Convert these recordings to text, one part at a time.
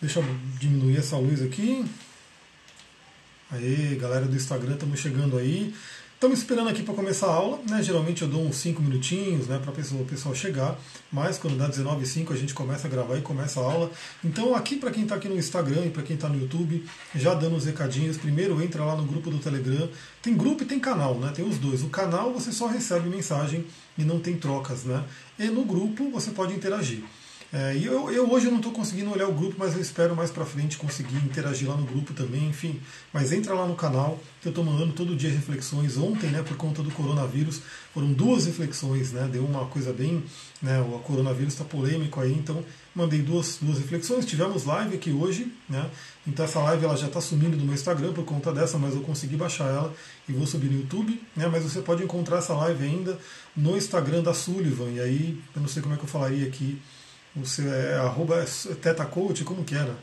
Deixa eu diminuir essa luz aqui. Aí, galera do Instagram, estamos chegando aí. Estamos esperando aqui para começar a aula, né? Geralmente eu dou uns 5 minutinhos, né, para o pessoal chegar, mas quando dá 19 e 5 a gente começa a gravar e começa a aula. Então, aqui para quem está aqui no Instagram e para quem está no YouTube, já dando os recadinhos, primeiro entra lá no grupo do Telegram. Tem grupo e tem canal, né? Tem os dois. O canal você só recebe mensagem e não tem trocas, né? E no grupo você pode interagir. É, e eu, eu, hoje não estou conseguindo olhar o grupo, mas eu espero mais para frente conseguir interagir lá no grupo também, enfim. Mas entra lá no canal, eu estou mandando todo dia reflexões. Ontem, né, por conta do coronavírus, foram duas reflexões, né? Deu uma coisa bem, né? O coronavírus está polêmico aí, então mandei duas, duas reflexões. Tivemos live aqui hoje, né? Então essa live ela já está sumindo do meu Instagram por conta dessa, mas eu consegui baixar ela e vou subir no YouTube, né? Mas você pode encontrar essa live ainda no Instagram da Sullivan. E aí, eu não sei como é que eu falaria aqui o seu é arroba Teta Coach, como que era?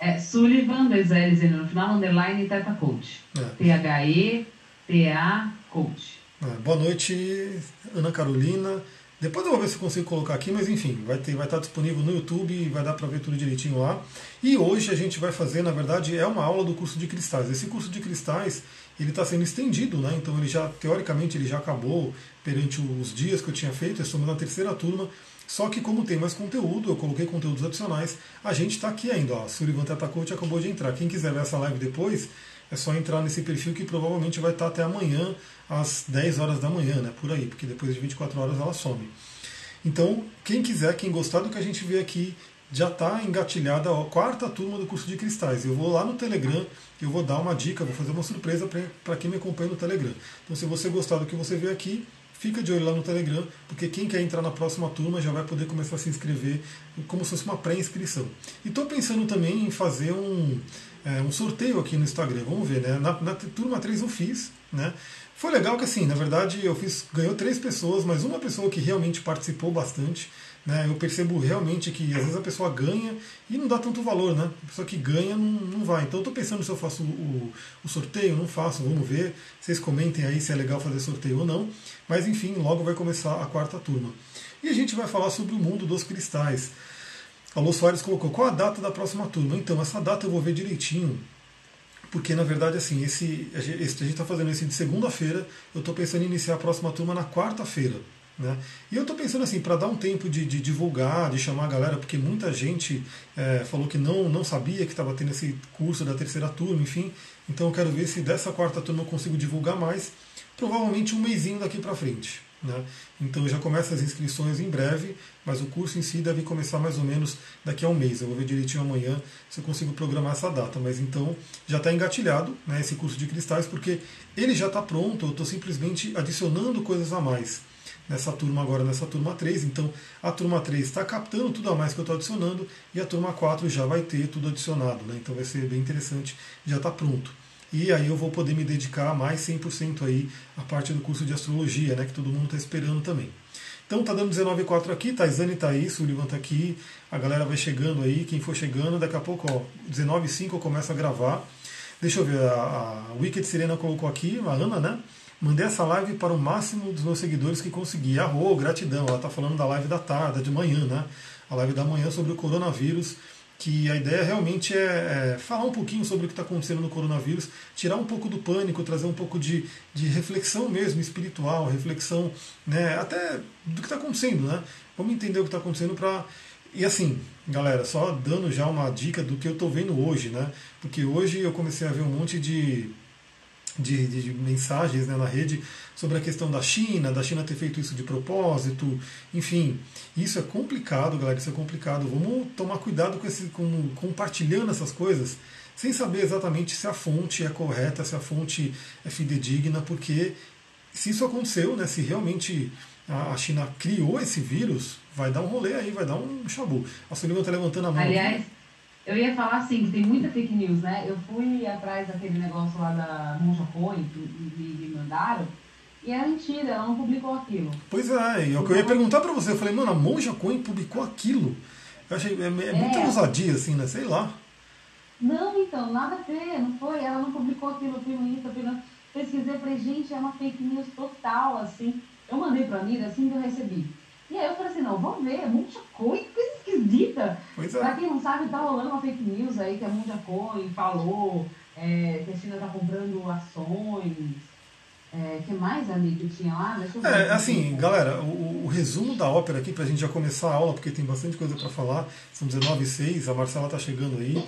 É Sullivan, dois L's no final, underline Teta Coach. É. T-H-E-T-A Coach. É, boa noite, Ana Carolina. Depois eu vou ver se eu consigo colocar aqui, mas enfim, vai, ter, vai estar disponível no YouTube e vai dar para ver tudo direitinho lá. E hoje a gente vai fazer, na verdade, é uma aula do curso de cristais. Esse curso de cristais ele está sendo estendido, né? Então ele já, teoricamente, ele já acabou perante os dias que eu tinha feito. Estamos na terceira turma. Só que como tem mais conteúdo, eu coloquei conteúdos adicionais, a gente está aqui ainda. Ó, Surivan Teta Coach acabou de entrar. Quem quiser ver essa live depois, é só entrar nesse perfil que provavelmente vai estar até amanhã, às 10 horas da manhã, né? Por aí, porque depois de 24 horas ela some. Então, quem quiser, quem gostar do que a gente vê aqui, já está engatilhada a quarta turma do curso de cristais. Eu vou lá no Telegram, eu vou dar uma dica, vou fazer uma surpresa para quem me acompanha no Telegram. Então, se você gostar do que você vê aqui, Fica de olho lá no Telegram, porque quem quer entrar na próxima turma já vai poder começar a se inscrever como se fosse uma pré-inscrição. E estou pensando também em fazer um, é, um sorteio aqui no Instagram. Vamos ver, né? Na, na, turma 3 eu fiz, né? Foi legal que assim, na verdade, eu fiz, ganhou três pessoas, mas uma pessoa que realmente participou bastante. Né? Eu percebo realmente que às vezes a pessoa ganha e não dá tanto valor, né? A pessoa que ganha não, não vai. Então eu estou pensando se eu faço o, o, sorteio, não faço, vamos ver. Vocês comentem aí se é legal fazer sorteio ou não. Mas enfim, logo vai começar a quarta turma. E a gente vai falar sobre o mundo dos cristais. A Lô Soares colocou qual a data da próxima turma. Então, essa data eu vou ver direitinho porque na verdade assim esse, a gente está fazendo esse de segunda-feira eu estou pensando em iniciar a próxima turma na quarta-feira né? E eu estou pensando assim, para dar um tempo de, de, divulgar, de chamar a galera, porque muita gente é, falou que não, não sabia que estava tendo esse curso da terceira turma, enfim. Então eu quero ver se dessa quarta turma eu consigo divulgar mais, provavelmente um mêsinho daqui para frente. Né? Então já começa as inscrições em breve, mas o curso em si deve começar mais ou menos daqui a um mês. Eu vou ver direitinho amanhã se eu consigo programar essa data. Mas então já está engatilhado né, esse curso de cristais, porque ele já está pronto, eu estou simplesmente adicionando coisas a mais nessa turma agora, nessa turma 3. Então a turma 3 está captando tudo a mais que eu estou adicionando e a turma 4 já vai ter tudo adicionado. Né? Então vai ser bem interessante, já está pronto. E aí eu vou poder me dedicar mais 100% aí à parte do curso de astrologia, né, que todo mundo está esperando também. Então tá dando 19,4 aqui, Taizane tá aí, Sullivan tá aqui, a galera vai chegando aí, quem for chegando, daqui a pouco, ó, 19,5 eu começo a gravar. Deixa eu ver, a, a Wicked Serena colocou aqui, a Ana, né? Mandei essa live para o máximo dos meus seguidores que consegui. Arro, gratidão. Ela está falando da live da tarde, de manhã, né? A live da manhã sobre o coronavírus. Que a ideia realmente é, é falar um pouquinho sobre o que está acontecendo no coronavírus, tirar um pouco do pânico, trazer um pouco de, de reflexão mesmo espiritual, reflexão né, até do que está acontecendo, né? Vamos entender o que está acontecendo para e assim, galera, só dando já uma dica do que eu estou vendo hoje, né? Porque hoje eu comecei a ver um monte de de, de, mensagens né, na rede sobre a questão da China, da China ter feito isso de propósito, enfim, isso é complicado, galera, isso é complicado. Vamos tomar cuidado com, esse, com compartilhando essas coisas, sem saber exatamente se a fonte é correta, se a fonte é fidedigna, porque se isso aconteceu, né, se realmente a China criou esse vírus, vai dar um rolê aí, vai dar um chabu. A Sullivan está levantando a mão. Aliás, eu ia falar assim, que tem muita fake news, né? Eu fui atrás daquele negócio lá da Monja Coin, que me, mandaram, e é mentira, ela não publicou aquilo. Pois é, é o que eu ia perguntar pra você, eu falei, mano, a Monja Coin publicou aquilo. Eu achei, é, é, é muita ousadia, assim, né? Sei lá. Não, então, nada a ver, não foi, ela não publicou aquilo, eu fui no Insta, fui no... pesquisei, falei, gente, é uma fake news total, assim. Eu mandei pra Mira assim que eu recebi. E aí eu falei assim, não, vamos ver, Munja Coin, coisa esquisita. Pois é. Pra quem não sabe, tá rolando uma fake news aí que a Munja Coin falou é, que a China tá comprando ações. É, que mais, amigo, que tinha lá? É, assim, galera, o, o resumo da ópera aqui, pra gente já começar a aula, porque tem bastante coisa para falar, são 19 e 6, a Marcela tá chegando aí,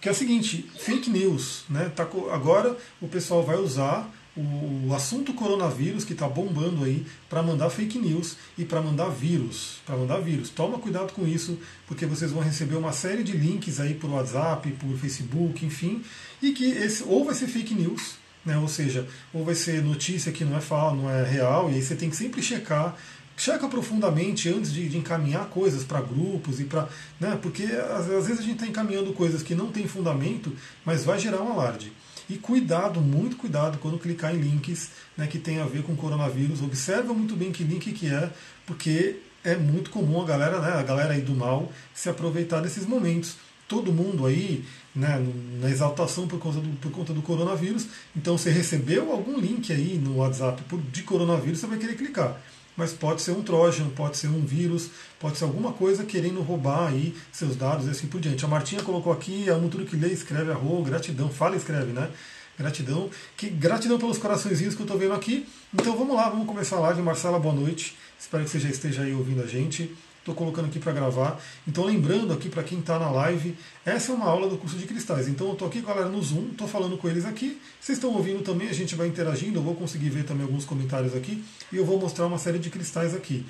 que é o seguinte, fake news, né? Tá, agora o pessoal vai usar o, assunto coronavírus, que tá bombando aí, para mandar fake news e para mandar vírus, para mandar vírus. Toma cuidado com isso, porque vocês vão receber uma série de links aí por WhatsApp, por Facebook, enfim, e que esse ou vai ser fake news, né? Ou seja, ou vai ser notícia que não é fala, não é real, e aí você tem que sempre checar, checa profundamente antes de, de encaminhar coisas para grupos e para, né? Porque às, às vezes a gente está encaminhando coisas que não tem fundamento, mas vai gerar um alarde. E cuidado, muito cuidado quando clicar em links né, que tem a ver com coronavírus. Observa muito bem que link que é, porque é muito comum a galera, né, a galera aí do mal, se aproveitar desses momentos todo mundo aí né, na exaltação por conta, do, por conta do coronavírus. Então, você recebeu algum link aí no WhatsApp de coronavírus, você vai querer clicar. Mas pode ser um Trojan, pode ser um vírus, pode ser alguma coisa querendo roubar aí seus dados e assim por diante. A Martinha colocou aqui, amo tudo que lê, escreve, arro, gratidão, fala e escreve, né? Gratidão. Que, gratidão pelos coraçõezinhos que eu estou vendo aqui. Então vamos lá, vamos começar a live. Marcela, boa noite. Espero que você já esteja aí ouvindo a gente. Estou colocando aqui para gravar. Então, lembrando aqui para quem está na live, essa é uma aula do curso de cristais. Então, eu estou aqui galera no Zoom, estou falando com eles aqui. Vocês estão ouvindo também, a gente vai interagindo. Eu vou conseguir ver também alguns comentários aqui. E eu vou mostrar uma série de cristais aqui.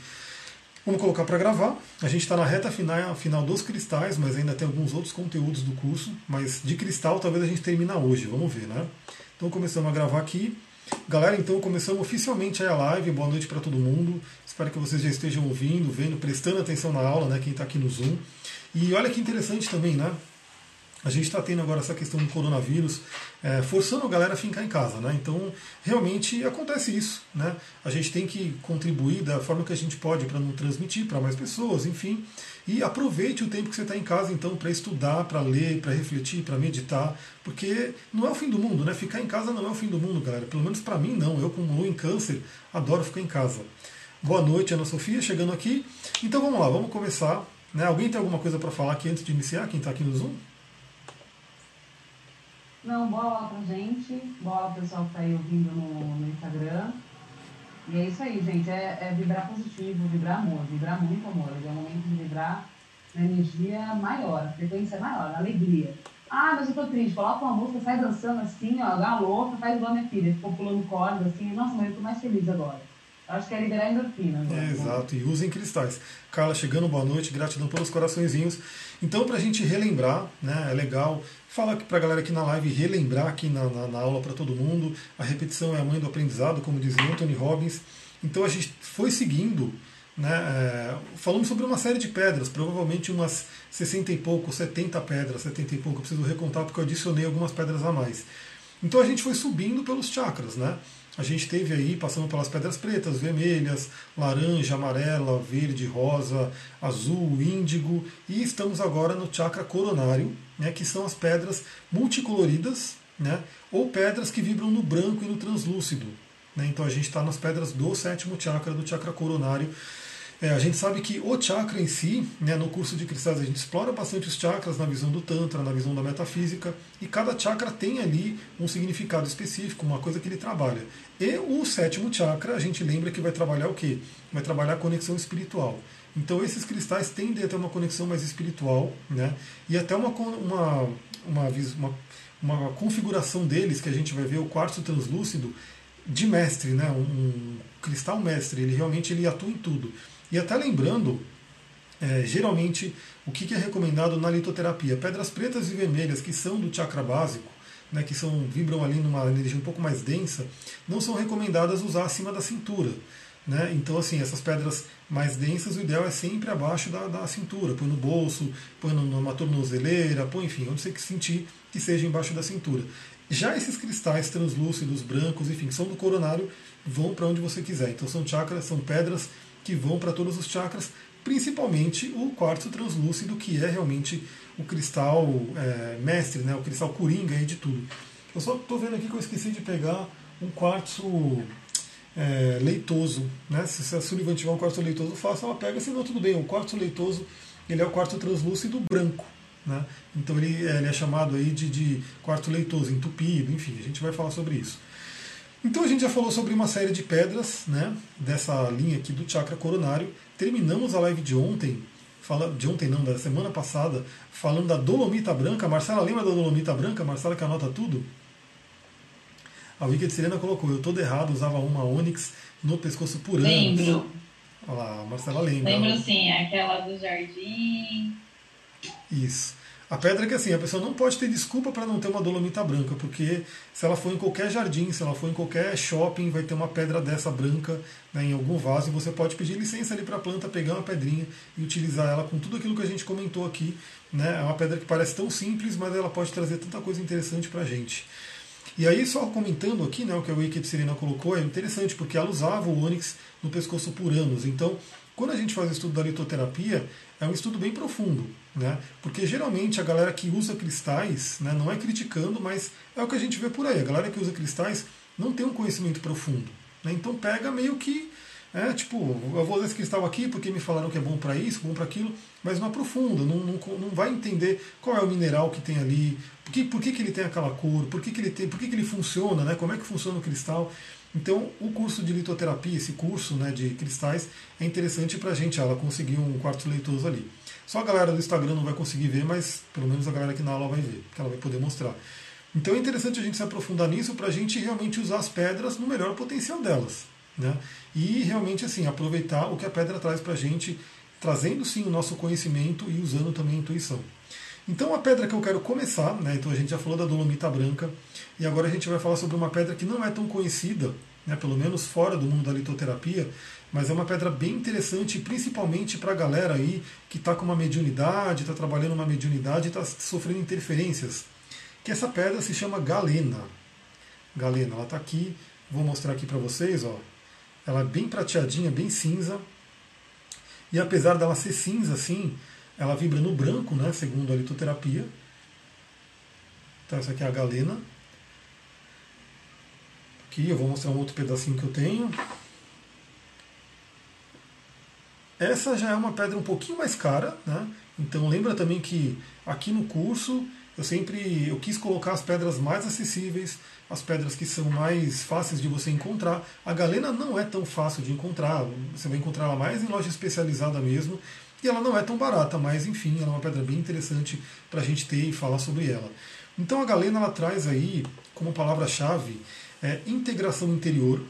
Vamos colocar para gravar. A gente está na reta final, final dos cristais, mas ainda tem alguns outros conteúdos do curso. Mas de cristal, talvez a gente termine hoje. Vamos ver, né? Então, começamos a gravar aqui. Galera, então começamos oficialmente a live. Boa noite para todo mundo. Espero que vocês já estejam ouvindo, vendo, prestando atenção na aula, né? Quem está aqui no Zoom. E olha que interessante também, né? A gente está tendo agora essa questão do coronavírus, é, forçando a galera a ficar em casa, né? Então, realmente acontece isso, né? A gente tem que contribuir da forma que a gente pode para não transmitir para mais pessoas, enfim. E aproveite o tempo que você está em casa, então, para estudar, para ler, para refletir, para meditar, porque não é o fim do mundo, né? Ficar em casa não é o fim do mundo, galera. Pelo menos para mim, não. Eu, como em câncer, adoro ficar em casa. Boa noite, Ana Sofia, chegando aqui. Então, vamos lá, vamos começar. Né? Alguém tem alguma coisa para falar aqui antes de iniciar? Quem está aqui no Zoom? Não, boa aula pra gente. Boa aula pro pessoal que tá aí ouvindo no, no Instagram. E é isso aí, gente. É, é vibrar positivo, vibrar amor, vibrar muito amor. É o momento de vibrar na energia maior, a frequência maior, a alegria. Ah, mas eu tô triste. Coloca uma música, sai dançando assim, ó, igual a louca, faz igual a minha filha. Ficou pulando corda assim. Nossa, mas eu tô mais feliz agora. Acho que é liberar endorfina agora. É, exato, e usem cristais. Carla chegando, boa noite, gratidão pelos coraçõezinhos. Então, para a gente relembrar, né, é legal, falar para a galera aqui na live, relembrar aqui na, na, na aula para todo mundo. A repetição é a mãe do aprendizado, como dizia Anthony Robbins. Então, a gente foi seguindo, né, é, falamos sobre uma série de pedras, provavelmente umas 60 e pouco, 70 pedras, 70 e pouco, eu preciso recontar porque eu adicionei algumas pedras a mais. Então, a gente foi subindo pelos chakras, né? A gente teve aí, passando pelas pedras pretas, vermelhas, laranja, amarela, verde, rosa, azul, índigo, e estamos agora no chakra coronário, né, que são as pedras multicoloridas, né, ou pedras que vibram no branco e no translúcido. Né, então a gente está nas pedras do sétimo chakra, do chakra coronário. É, a gente sabe que o chakra em si, né, no curso de cristais, a gente explora bastante os chakras na visão do Tantra, na visão da metafísica, e cada chakra tem ali um significado específico, uma coisa que ele trabalha. E o sétimo chakra, a gente lembra que vai trabalhar o quê? Vai trabalhar a conexão espiritual. Então esses cristais tendem a ter uma conexão mais espiritual, né? e até uma, uma, uma, uma, uma configuração deles, que a gente vai ver o quartzo translúcido, de mestre, né? um, um cristal mestre, ele realmente ele atua em tudo. E até lembrando, é, geralmente, o que, é recomendado na litoterapia? Pedras pretas e vermelhas, que são do chakra básico, né, que são, vibram ali numa energia um pouco mais densa, não são recomendadas usar acima da cintura. Né? Então, assim, essas pedras mais densas, o ideal é sempre abaixo da, da cintura. Põe no bolso, põe numa tornozeleira, põe, enfim, onde você sentir que seja embaixo da cintura. Já esses cristais translúcidos, brancos, enfim, que são do coronário, vão para onde você quiser. Então, são chakras, são pedras que vão para todos os chakras, principalmente o quartzo translúcido, que é realmente o cristal é, mestre, né, o cristal coringa aí de tudo. Eu só estou vendo aqui que eu esqueci de pegar um quartzo é, leitoso. Né? Se a Sullivan tiver um quartzo leitoso fácil, ela pega, senão tudo bem. O quartzo leitoso ele é o quartzo translúcido branco. Né? Então ele, é, ele é chamado aí de, de quartzo leitoso, entupido, enfim, a gente vai falar sobre isso. Então a gente já falou sobre uma série de pedras né, dessa linha aqui do chakra coronário. Terminamos a live de ontem, fala, de ontem não, da semana passada, falando da dolomita branca. Marcela, lembra da dolomita branca? Marcela que anota tudo? A Wicked Serena colocou, eu todo errado, usava uma Onyx no pescoço por anos. Lembro. Olha lá, a Marcela lembra. Lembro sim, aquela do jardim. Isso. A pedra é que assim, a pessoa não pode ter desculpa para não ter uma dolomita branca, porque se ela for em qualquer jardim, se ela for em qualquer shopping, vai ter uma pedra dessa branca né, em algum vaso e você pode pedir licença ali para a planta, pegar uma pedrinha e utilizar ela com tudo aquilo que a gente comentou aqui. Né? É uma pedra que parece tão simples, mas ela pode trazer tanta coisa interessante para a gente. E aí, só comentando aqui, né, o que a Wicked Serena colocou, é interessante, porque ela usava o ônix no pescoço por anos. Então, quando a gente faz o estudo da litoterapia, é um estudo bem profundo, né? Porque geralmente a galera que usa cristais, né, não é criticando, mas é o que a gente vê por aí. A galera que usa cristais não tem um conhecimento profundo. Né? Então pega meio que é, tipo, eu vou usar esse cristal aqui porque me falaram que é bom para isso, bom para aquilo, mas não aprofunda, não, não, não vai entender qual é o mineral que tem ali, por que, por que, que ele tem aquela cor, por que, que ele tem, por que, que ele funciona, né? como é que funciona o cristal. Então, o curso de litoterapia, esse curso né, de cristais, é interessante para a gente ela conseguir um quarto leitoso ali. Só a galera do Instagram não vai conseguir ver, mas pelo menos a galera aqui na aula vai ver, que ela vai poder mostrar. Então é interessante a gente se aprofundar nisso para a gente realmente usar as pedras no melhor potencial delas. Né? E realmente assim aproveitar o que a pedra traz para a gente, trazendo sim o nosso conhecimento e usando também a intuição. Então a pedra que eu quero começar, né, então a gente já falou da dolomita branca, e agora a gente vai falar sobre uma pedra que não é tão conhecida, né, pelo menos fora do mundo da litoterapia, mas é uma pedra bem interessante, principalmente para a galera aí que está com uma mediunidade, está trabalhando uma mediunidade e está sofrendo interferências. Que essa pedra se chama galena. Galena, ela está aqui, vou mostrar aqui para vocês, ó. Ela é bem prateadinha, bem cinza. E apesar dela ser cinza assim, ela vibra no branco, né, segundo a litoterapia. Então essa aqui é a galena. Aqui eu vou mostrar um outro pedacinho que eu tenho. Essa já é uma pedra um pouquinho mais cara, né? Então lembra também que aqui no curso eu sempre eu quis colocar as pedras mais acessíveis, as pedras que são mais fáceis de você encontrar. A galena não é tão fácil de encontrar, você vai encontrar ela mais em loja especializada mesmo. E ela não é tão barata, mas enfim, ela é uma pedra bem interessante para a gente ter e falar sobre ela. Então a galena ela traz aí como palavra-chave é, integração interior,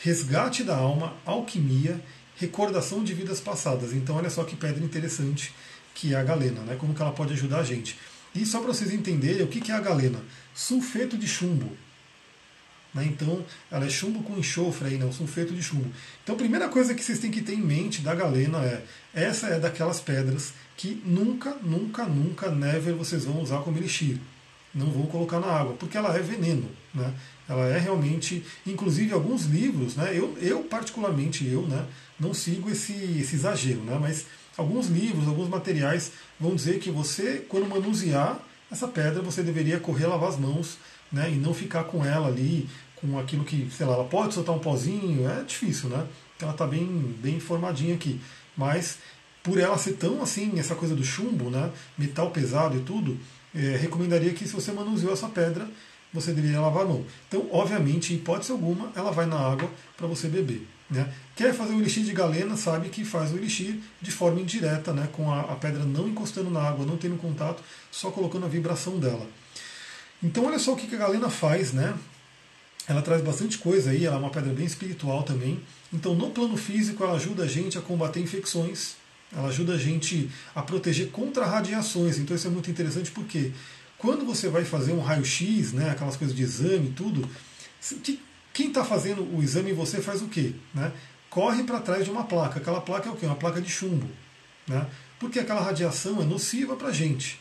resgate da alma, alquimia, recordação de vidas passadas. Então olha só que pedra interessante que é a galena, né? como que ela pode ajudar a gente. E só para vocês entenderem o que é a galena: sulfeto de chumbo. Né? Então, ela é chumbo com enxofre, aí, né? um sulfeto de chumbo. Então, a primeira coisa que vocês têm que ter em mente da galena é: essa é daquelas pedras que nunca, nunca, nunca, never vocês vão usar como elixir. Não vão colocar na água, porque ela é veneno. Né? Ela é realmente, inclusive alguns livros, né? eu, eu particularmente eu, né, não sigo esse, esse exagero, né? mas alguns livros, alguns materiais vão dizer que você, quando manusear essa pedra, você deveria correr lavar as mãos né, e não ficar com ela ali, com aquilo que, sei lá, ela pode soltar um pozinho, é difícil, né? Ela está bem, bem formadinha aqui. Mas por ela ser tão assim, essa coisa do chumbo, né, metal pesado e tudo, é, recomendaria que se você manuseou essa pedra, você deveria lavar a mão. Então, obviamente, em hipótese alguma, ela vai na água para você beber. Né? Quer fazer o elixir de galena, sabe que faz o elixir de forma indireta, né? com a, a, pedra não encostando na água, não tendo contato, só colocando a vibração dela. Então olha só o que a galena faz, né? Ela traz bastante coisa aí, ela é uma pedra bem espiritual também. Então no plano físico ela ajuda a gente a combater infecções, ela ajuda a gente a proteger contra radiações. Então isso é muito interessante porque quando você vai fazer um raio-x, né, aquelas coisas de exame e tudo, quem está fazendo o exame em você faz o quê? Né? Corre para trás de uma placa. Aquela placa é o quê? Uma placa de chumbo. Né? Porque aquela radiação é nociva para a gente.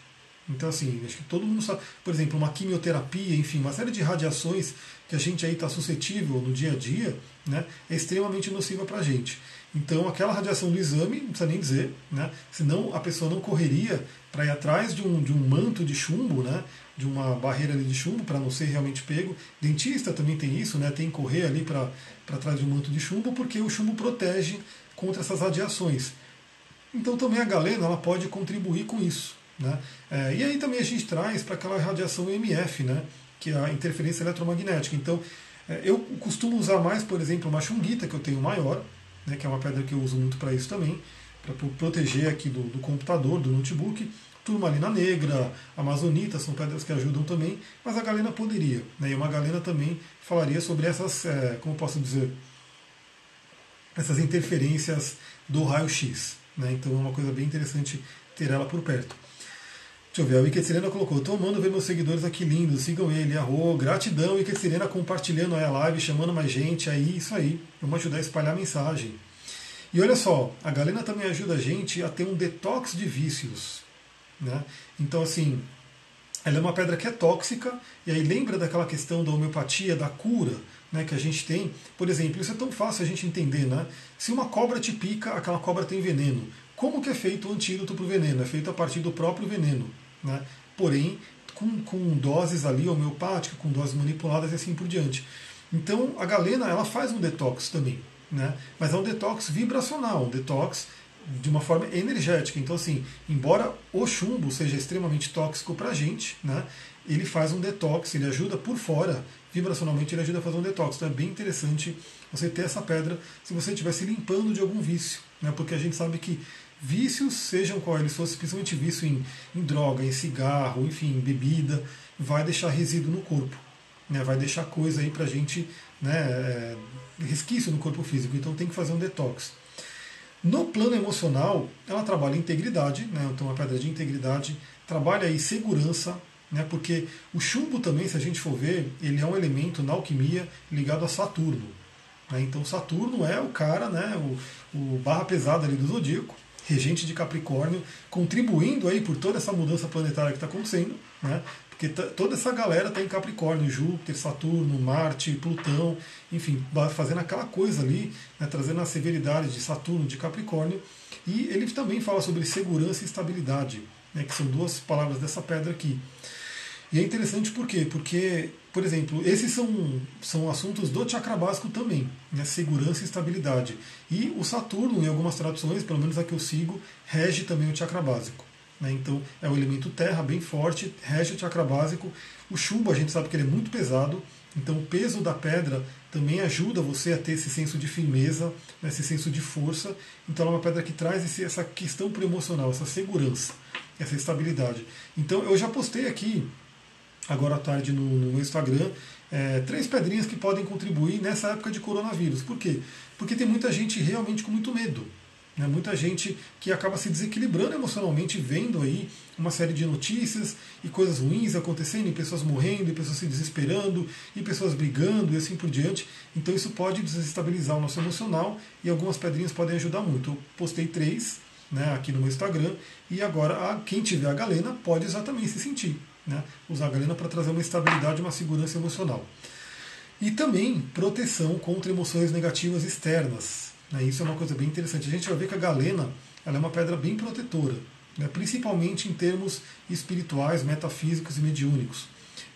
Então, assim, acho que todo mundo sabe. Por exemplo, uma quimioterapia, enfim, uma série de radiações que a gente aí está suscetível no dia a dia, né, é extremamente nociva para a gente. Então, aquela radiação do exame, não precisa nem dizer, né? senão a pessoa não correria para ir atrás de um, de um manto de chumbo, né? De uma barreira de chumbo, para não ser realmente pego. Dentista também tem isso, né? tem que correr ali para trás de um manto de chumbo, porque o chumbo protege contra essas radiações. Então, também a galena ela pode contribuir com isso. Né? É, e aí também a gente traz para aquela radiação EMF, né? que é a interferência eletromagnética. Então, é, eu costumo usar mais, por exemplo, uma chunguita, que eu tenho maior, né, que é uma pedra que eu uso muito para isso também, para proteger aqui do, do, computador, do notebook. Turmalina negra, amazonita são pedras que ajudam também, mas a galena poderia. Né, e uma galena também falaria sobre essas, é, como posso dizer, essas interferências do raio-x. Né, então é uma coisa bem interessante ter ela por perto. Deixa eu ver, a Wicked colocou, tô amando ver meus seguidores aqui lindos, sigam ele, arro, gratidão, Wicked Serena compartilhando a live, chamando mais gente, aí, isso aí, vamos ajudar a espalhar a mensagem. E olha só, a Galena também ajuda a gente a ter um detox de vícios, né? Então, assim, ela é uma pedra que é tóxica, e aí lembra daquela questão da homeopatia, da cura, né, que a gente tem. Por exemplo, isso é tão fácil a gente entender, né? Se uma cobra te pica, aquela cobra tem veneno. Como que é feito o antídoto para o veneno? É feito a partir do próprio veneno né? porém com, com doses ali homeopáticas, com doses manipuladas e assim por diante. Então a galena ela faz um detox também, né? mas é um detox vibracional, um detox de uma forma energética. Então, assim, embora o chumbo seja extremamente tóxico para a gente, né, ele faz um detox, ele ajuda por fora, vibracionalmente ele ajuda a fazer um detox. Então é bem interessante você ter essa pedra se você estiver se limpando de algum vício, né, porque a gente sabe que vícios, sejam quais eles fossem, principalmente vício em, em droga, em cigarro, enfim, em bebida, vai deixar resíduo no corpo. Né, vai deixar coisa aí pra gente, né, é, resquício no corpo físico. Então tem que fazer um detox. No plano emocional, ela trabalha integridade, né, então uma pedra de integridade, trabalha aí segurança, né, porque o chumbo também, se a gente for ver, ele é um elemento na alquimia ligado a Saturno. Né, então Saturno é o cara, né, o, o barra pesada ali do zodíaco, regente de Capricórnio, contribuindo aí por toda essa mudança planetária que está acontecendo, né? Porque toda essa galera está em Capricórnio, Júpiter, Saturno, Marte, Plutão, enfim, fazendo aquela coisa ali, né? trazendo a severidade de Saturno, de Capricórnio. E ele também fala sobre segurança e estabilidade, né? que são duas palavras dessa pedra aqui. E é interessante por quê? Porque, por exemplo, esses são, são assuntos do chakra básico também, né? segurança e estabilidade. E o Saturno, em algumas traduções, pelo menos a que eu sigo, rege também o chakra básico. Né? Então é o elemento terra bem forte, rege o chakra básico. O chumbo a gente sabe que ele é muito pesado, então o peso da pedra também ajuda você a ter esse senso de firmeza, né? esse senso de força. Então ela é uma pedra que traz esse, essa questão emocional, essa segurança, essa estabilidade. Então eu já postei aqui agora à tarde no, no Instagram, é, três pedrinhas que podem contribuir nessa época de coronavírus. Por quê? Porque tem muita gente realmente com muito medo. Né? Muita gente que acaba se desequilibrando emocionalmente, vendo aí uma série de notícias e coisas ruins acontecendo, e pessoas morrendo, e pessoas se desesperando, e pessoas brigando e assim por diante. Então isso pode desestabilizar o nosso emocional e algumas pedrinhas podem ajudar muito. Eu postei três né, aqui no meu Instagram, e agora quem tiver a galena pode exatamente se sentir né? usar a galena para trazer uma estabilidade uma segurança emocional. E também proteção contra emoções negativas externas. Né? Isso é uma coisa bem interessante. A gente vai ver que a galena ela é uma pedra bem protetora, né? principalmente em termos espirituais, metafísicos e mediúnicos.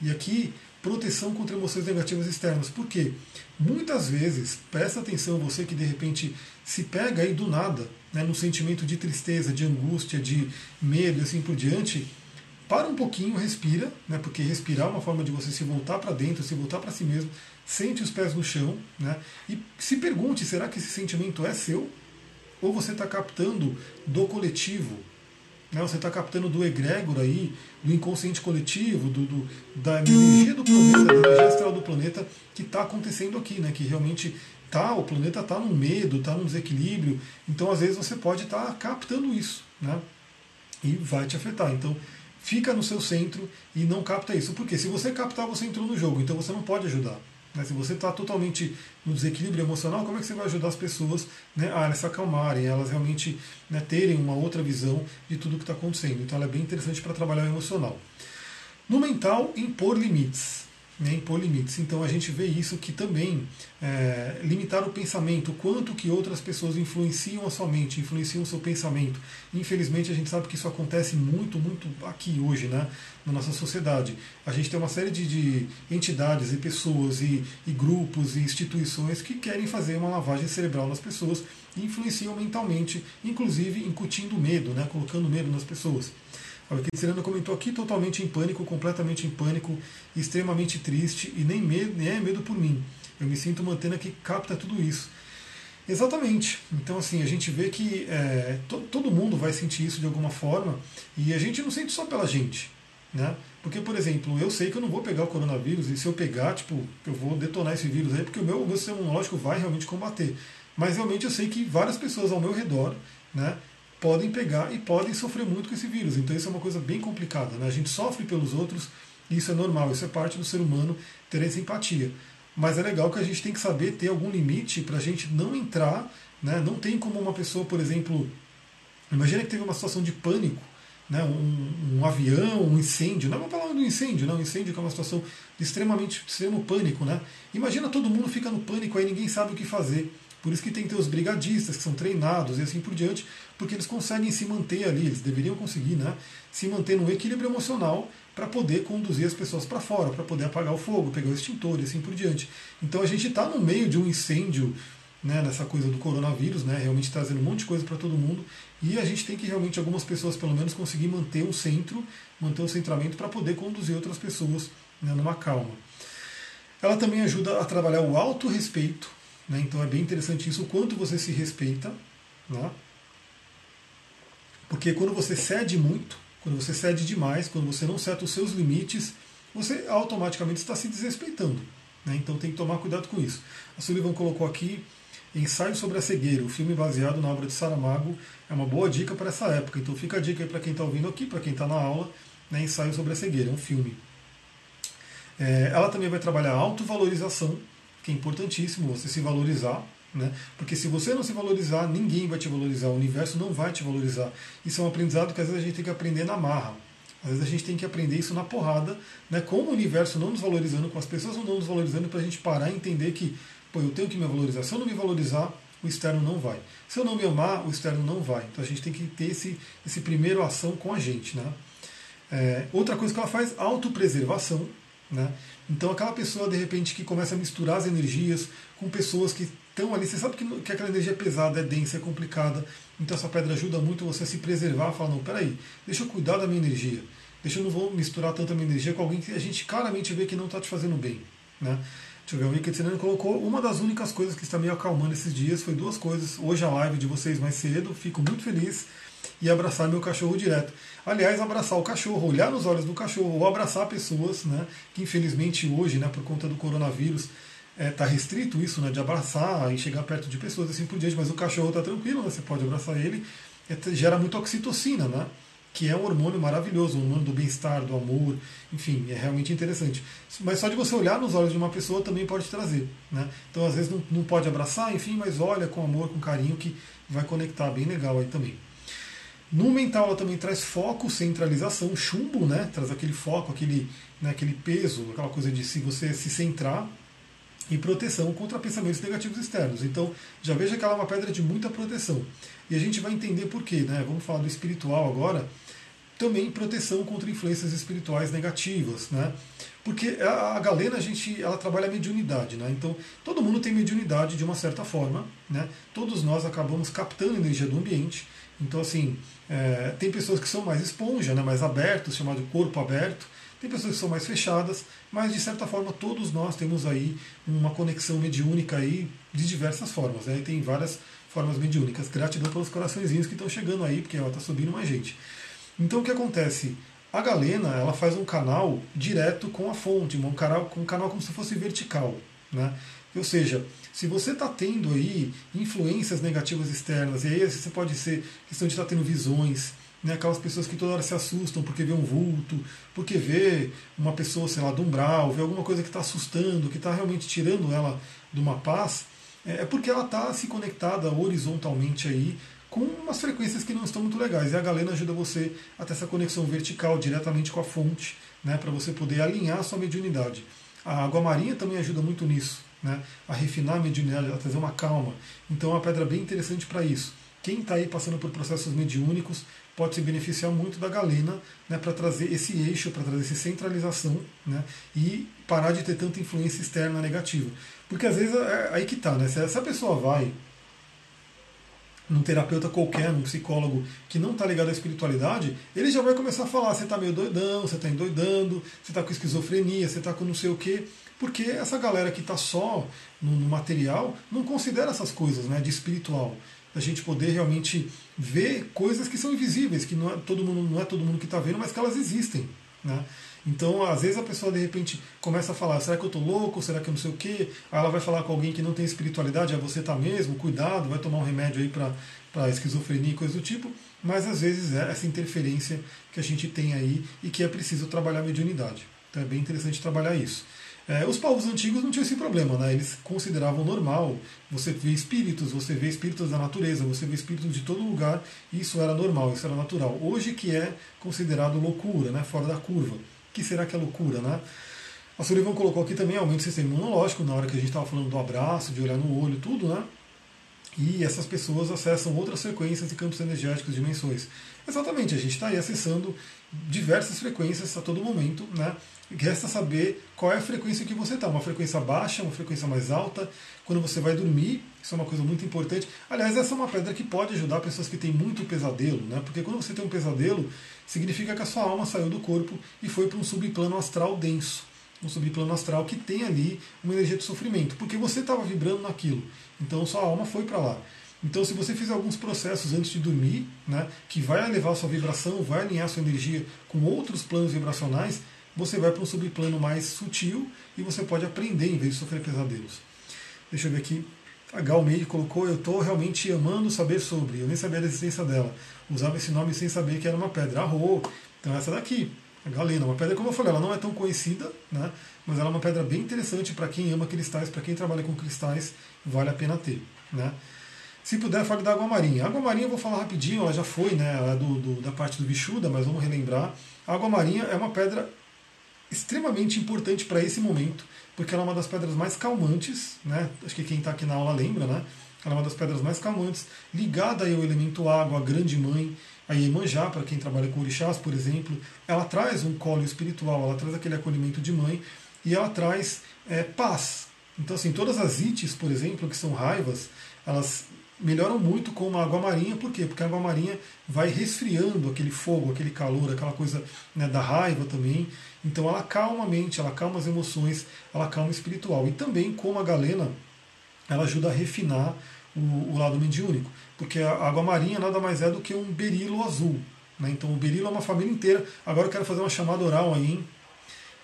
E aqui, proteção contra emoções negativas externas. Por quê? Muitas vezes, presta atenção, você que de repente se pega aí do nada, né, no sentimento de tristeza, de angústia, de medo e assim por diante, para um pouquinho, respira, né, porque respirar é uma forma de você se voltar para dentro, se voltar para si mesmo, sente os pés no chão, né, e se pergunte: será que esse sentimento é seu? Ou você está captando do coletivo? Né, você está captando do egrégor aí, do inconsciente coletivo, do, do, da energia do planeta, da energia astral do planeta que está acontecendo aqui, né, que realmente tá, o planeta está num medo, está num desequilíbrio, então às vezes você pode estar tá captando isso, né, e vai te afetar. Então fica no seu centro e não capta isso. Porque se você captar, você entrou no jogo, então você não pode ajudar. Né? Se você está totalmente no desequilíbrio emocional, como é que você vai ajudar as pessoas né, a se acalmarem, elas realmente né, terem uma outra visão de tudo que está acontecendo? Então ela é bem interessante para trabalhar o emocional. No mental, impor limites. Né, impor limites. Então a gente vê isso que também é, limitar o pensamento, quanto que outras pessoas influenciam a sua mente, influenciam o seu pensamento. Infelizmente a gente sabe que isso acontece muito, muito aqui hoje, né, na nossa sociedade. A gente tem uma série de, de entidades e pessoas e, e, grupos e instituições que querem fazer uma lavagem cerebral nas pessoas e influenciam mentalmente, inclusive incutindo medo, né, colocando medo nas pessoas. A Serena comentou aqui totalmente em pânico, completamente em pânico, extremamente triste e nem, medo, nem é medo por mim. Eu me sinto uma antena que capta tudo isso. Exatamente. Então, assim, a gente vê que é, to, todo mundo vai sentir isso de alguma forma e a gente não sente só pela gente. Né? Porque, por exemplo, eu sei que eu não vou pegar o coronavírus e se eu pegar, tipo, eu vou detonar esse vírus aí, porque o meu, o meu sistema imunológico vai realmente combater. Mas realmente eu sei que várias pessoas ao meu redor né, podem pegar e podem sofrer muito com esse vírus. Então isso é uma coisa bem complicada. Né? A gente sofre pelos outros, e isso é normal, isso é parte do ser humano ter essa empatia. Mas é legal que a gente tem que saber ter algum limite para a gente não entrar. Né? Não tem como uma pessoa, por exemplo, imagina que teve uma situação de pânico, né? um, um avião, um incêndio. Não vamos falar do incêndio, não. Um incêndio que é uma situação de extremamente extremo pânico. Né? Imagina todo mundo fica no pânico aí ninguém sabe o que fazer. Por isso que tem que ter os brigadistas que são treinados e assim por diante, porque eles conseguem se manter ali, eles deveriam conseguir né, se manter no equilíbrio emocional para poder conduzir as pessoas para fora, para poder apagar o fogo, pegar o extintor e assim por diante. Então a gente está no meio de um incêndio né, nessa coisa do coronavírus, né, realmente trazendo um monte de coisa para todo mundo, e a gente tem que realmente, algumas pessoas pelo menos, conseguir manter um centro, manter um centramento para poder conduzir outras pessoas né, numa calma. Ela também ajuda a trabalhar o autorrespeito, né? Então é bem interessante isso, o quanto você se respeita. Né? Porque quando você cede muito, quando você cede demais, quando você não seta os seus limites, você automaticamente está se desrespeitando. Né? Então tem que tomar cuidado com isso. A Sullivan colocou aqui Ensaio sobre a Cegueira, o filme baseado na obra de Saramago, é uma boa dica para essa época. Então fica a dica aí para quem está ouvindo aqui, para quem está na aula, né? Ensaio sobre a Cegueira, é um filme. É, ela também vai trabalhar autovalorização, que é importantíssimo você se valorizar, né? Porque se você não se valorizar, ninguém vai te valorizar, o universo não vai te valorizar. Isso é um aprendizado que às vezes a gente tem que aprender na marra. Às vezes a gente tem que aprender isso na porrada, né? com o universo não nos valorizando, com as pessoas não nos valorizando, para a gente parar e entender que, pô, eu tenho que me valorizar. Se eu não me valorizar, o externo não vai. Se eu não me amar, o externo não vai. Então a gente tem que ter esse, esse primeiro ação com a gente. Né? É, outra coisa que ela faz, autopreservação. Né? Então aquela pessoa de repente que começa a misturar as energias com pessoas que estão ali, você sabe que, que aquela energia é pesada, é densa, é complicada, então essa pedra ajuda muito você a se preservar, falar, não, peraí, deixa eu cuidar da minha energia, deixa eu não vou misturar tanta minha energia com alguém que a gente claramente vê que não está te fazendo bem. Né? Deixa eu ver, o Wikitzenen colocou uma das únicas coisas que está me acalmando esses dias foi duas coisas. Hoje a live de vocês mais cedo, fico muito feliz e abraçar meu cachorro direto. Aliás, abraçar o cachorro, olhar nos olhos do cachorro, ou abraçar pessoas, né, que infelizmente hoje, né, por conta do coronavírus, está é, tá restrito isso, né, de abraçar e chegar perto de pessoas assim por diante, mas o cachorro está tranquilo, né, você pode abraçar ele, é, gera muita oxitocina, né, que é um hormônio maravilhoso, um hormônio do bem-estar, do amor, enfim, é realmente interessante. Mas só de você olhar nos olhos de uma pessoa também pode trazer. Né? Então, às vezes, não, não pode abraçar, enfim, mas olha com amor, com carinho, que vai conectar bem legal aí também. No mental ela também traz foco, centralização, chumbo, né? Traz aquele foco, aquele, né, aquele peso, aquela coisa de se você se centrar e proteção contra pensamentos negativos externos. Então, já veja que ela é uma pedra de muita proteção. E a gente vai entender por quê, né? Vamos falar do espiritual agora. Também proteção contra influências espirituais negativas, né? Porque a, galena, a gente, ela trabalha a mediunidade, né? Então, todo mundo tem mediunidade de uma certa forma, né? Todos nós acabamos captando energia do ambiente. Então, assim, é, tem pessoas que são mais esponja, né, mais abertos, chamado corpo aberto. Tem pessoas que são mais fechadas, mas de certa forma todos nós temos aí uma conexão mediúnica aí de diversas formas. Né? Tem várias formas mediúnicas. Gratidão pelos coraçõezinhos que estão chegando aí, porque ela está subindo mais gente. Então o que acontece? A Galena ela faz um canal direto com a fonte, um canal, um canal como se fosse vertical. Né? Ou seja, se você está tendo aí influências negativas externas, e aí você pode ser questão de estar tá tendo visões, né, aquelas pessoas que toda hora se assustam porque vê um vulto, porque vê uma pessoa, sei lá, do umbral, vê alguma coisa que está assustando, que está realmente tirando ela de uma paz, é, é porque ela está se conectada horizontalmente aí com umas frequências que não estão muito legais. E a Galena ajuda você a ter essa conexão vertical diretamente com a fonte, né, para você poder alinhar a sua mediunidade. A água marinha também ajuda muito nisso, né? a refinar a mediunidade, a trazer uma calma. Então é uma pedra bem interessante para isso. Quem está aí passando por processos mediúnicos pode se beneficiar muito da galena né, para trazer esse eixo, para trazer essa centralização né, e parar de ter tanta influência externa negativa. Porque às vezes é aí que está, né? Se essa pessoa vai num terapeuta qualquer, num psicólogo que não está ligado à espiritualidade, ele já vai começar a falar: você está meio doidão, você está endoidando, você está com esquizofrenia, você está com não sei o quê. Porque essa galera que está só no, material não considera essas coisas né, de espiritual a gente poder realmente ver coisas que são invisíveis, que não é todo mundo, não é todo mundo que está vendo, mas que elas existem. Né? Então, às vezes a pessoa de repente começa a falar: será que eu estou louco? Será que eu não sei o quê? Aí ela vai falar com alguém que não tem espiritualidade: é você tá mesmo, cuidado, vai tomar um remédio aí para esquizofrenia e coisa do tipo. Mas às vezes é essa interferência que a gente tem aí e que é preciso trabalhar a mediunidade. Então é bem interessante trabalhar isso. É, os povos antigos não tinham esse problema, né? eles consideravam normal. Você vê espíritos, você vê espíritos da natureza, você vê espíritos de todo lugar, isso era normal, isso era natural. Hoje que é considerado loucura, né? fora da curva. Que será que é loucura? Né? A Sullivan colocou aqui também aumento do sistema imunológico, na hora que a gente estava falando do abraço, de olhar no olho, tudo, né? E essas pessoas acessam outras frequências e campos energéticos, dimensões. Exatamente, a gente está aí acessando diversas frequências a todo momento, né? Resta saber qual é a frequência que você está. Uma frequência baixa, uma frequência mais alta. Quando você vai dormir, isso é uma coisa muito importante. Aliás, essa é uma pedra que pode ajudar pessoas que têm muito pesadelo, né? Porque quando você tem um pesadelo, significa que a sua alma saiu do corpo e foi para um subplano astral denso. Um subplano astral que tem ali uma energia de sofrimento. Porque você estava vibrando naquilo. Então sua alma foi para lá. Então, se você fizer alguns processos antes de dormir, né, que vai elevar sua vibração, vai alinhar sua energia com outros planos vibracionais, você vai para um subplano mais sutil e você pode aprender em vez de sofrer pesadelos. Deixa eu ver aqui. A Gal colocou: Eu estou realmente amando saber sobre. Eu nem sabia da existência dela. Usava esse nome sem saber que era uma pedra. Arro! Então, essa daqui, a galena, uma pedra, como eu falei, ela não é tão conhecida, né? mas ela é uma pedra bem interessante para quem ama cristais, para quem trabalha com cristais, vale a pena ter. Né? Se puder, fale da água marinha. A água marinha eu vou falar rapidinho, ela já foi, né? Ela é do, do, da parte do bichuda, mas vamos relembrar. A água marinha é uma pedra extremamente importante para esse momento, porque ela é uma das pedras mais calmantes, né? Acho que quem está aqui na aula lembra, né? Ela é uma das pedras mais calmantes, ligada ao elemento água, a grande mãe, a Iemanjá, para quem trabalha com orixás, por exemplo. Ela traz um colo espiritual, ela traz aquele acolhimento de mãe e ela traz é, paz. Então, assim, todas as ites, por exemplo, que são raivas, elas melhoram muito com uma água marinha, por quê? Porque a água marinha vai resfriando aquele fogo, aquele calor, aquela coisa né, da raiva também. Então ela calma a mente, ela calma as emoções, ela calma o espiritual. E também, como a galena, ela ajuda a refinar o, o lado mediúnico. Porque a água marinha nada mais é do que um berilo azul. Né? Então o berilo é uma família inteira. Agora eu quero fazer uma chamada oral aí, hein?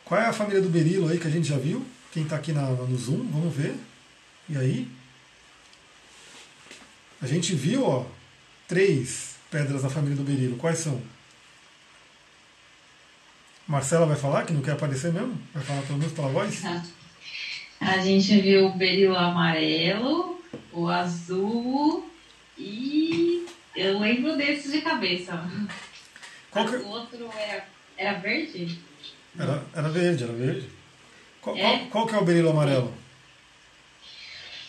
Qual é a família do berilo aí que a gente já viu? Quem está aqui na, no Zoom, vamos ver. E aí? A gente viu ó, três pedras da família do berilo. Quais são? Marcela vai falar, que não quer aparecer mesmo? Vai falar pelo menos pela voz? A gente viu o berilo amarelo, o azul e eu lembro desses de cabeça. Qual que... O outro era, era verde? Era, era verde, era verde. Qual, é? qual, qual que é o berilo amarelo?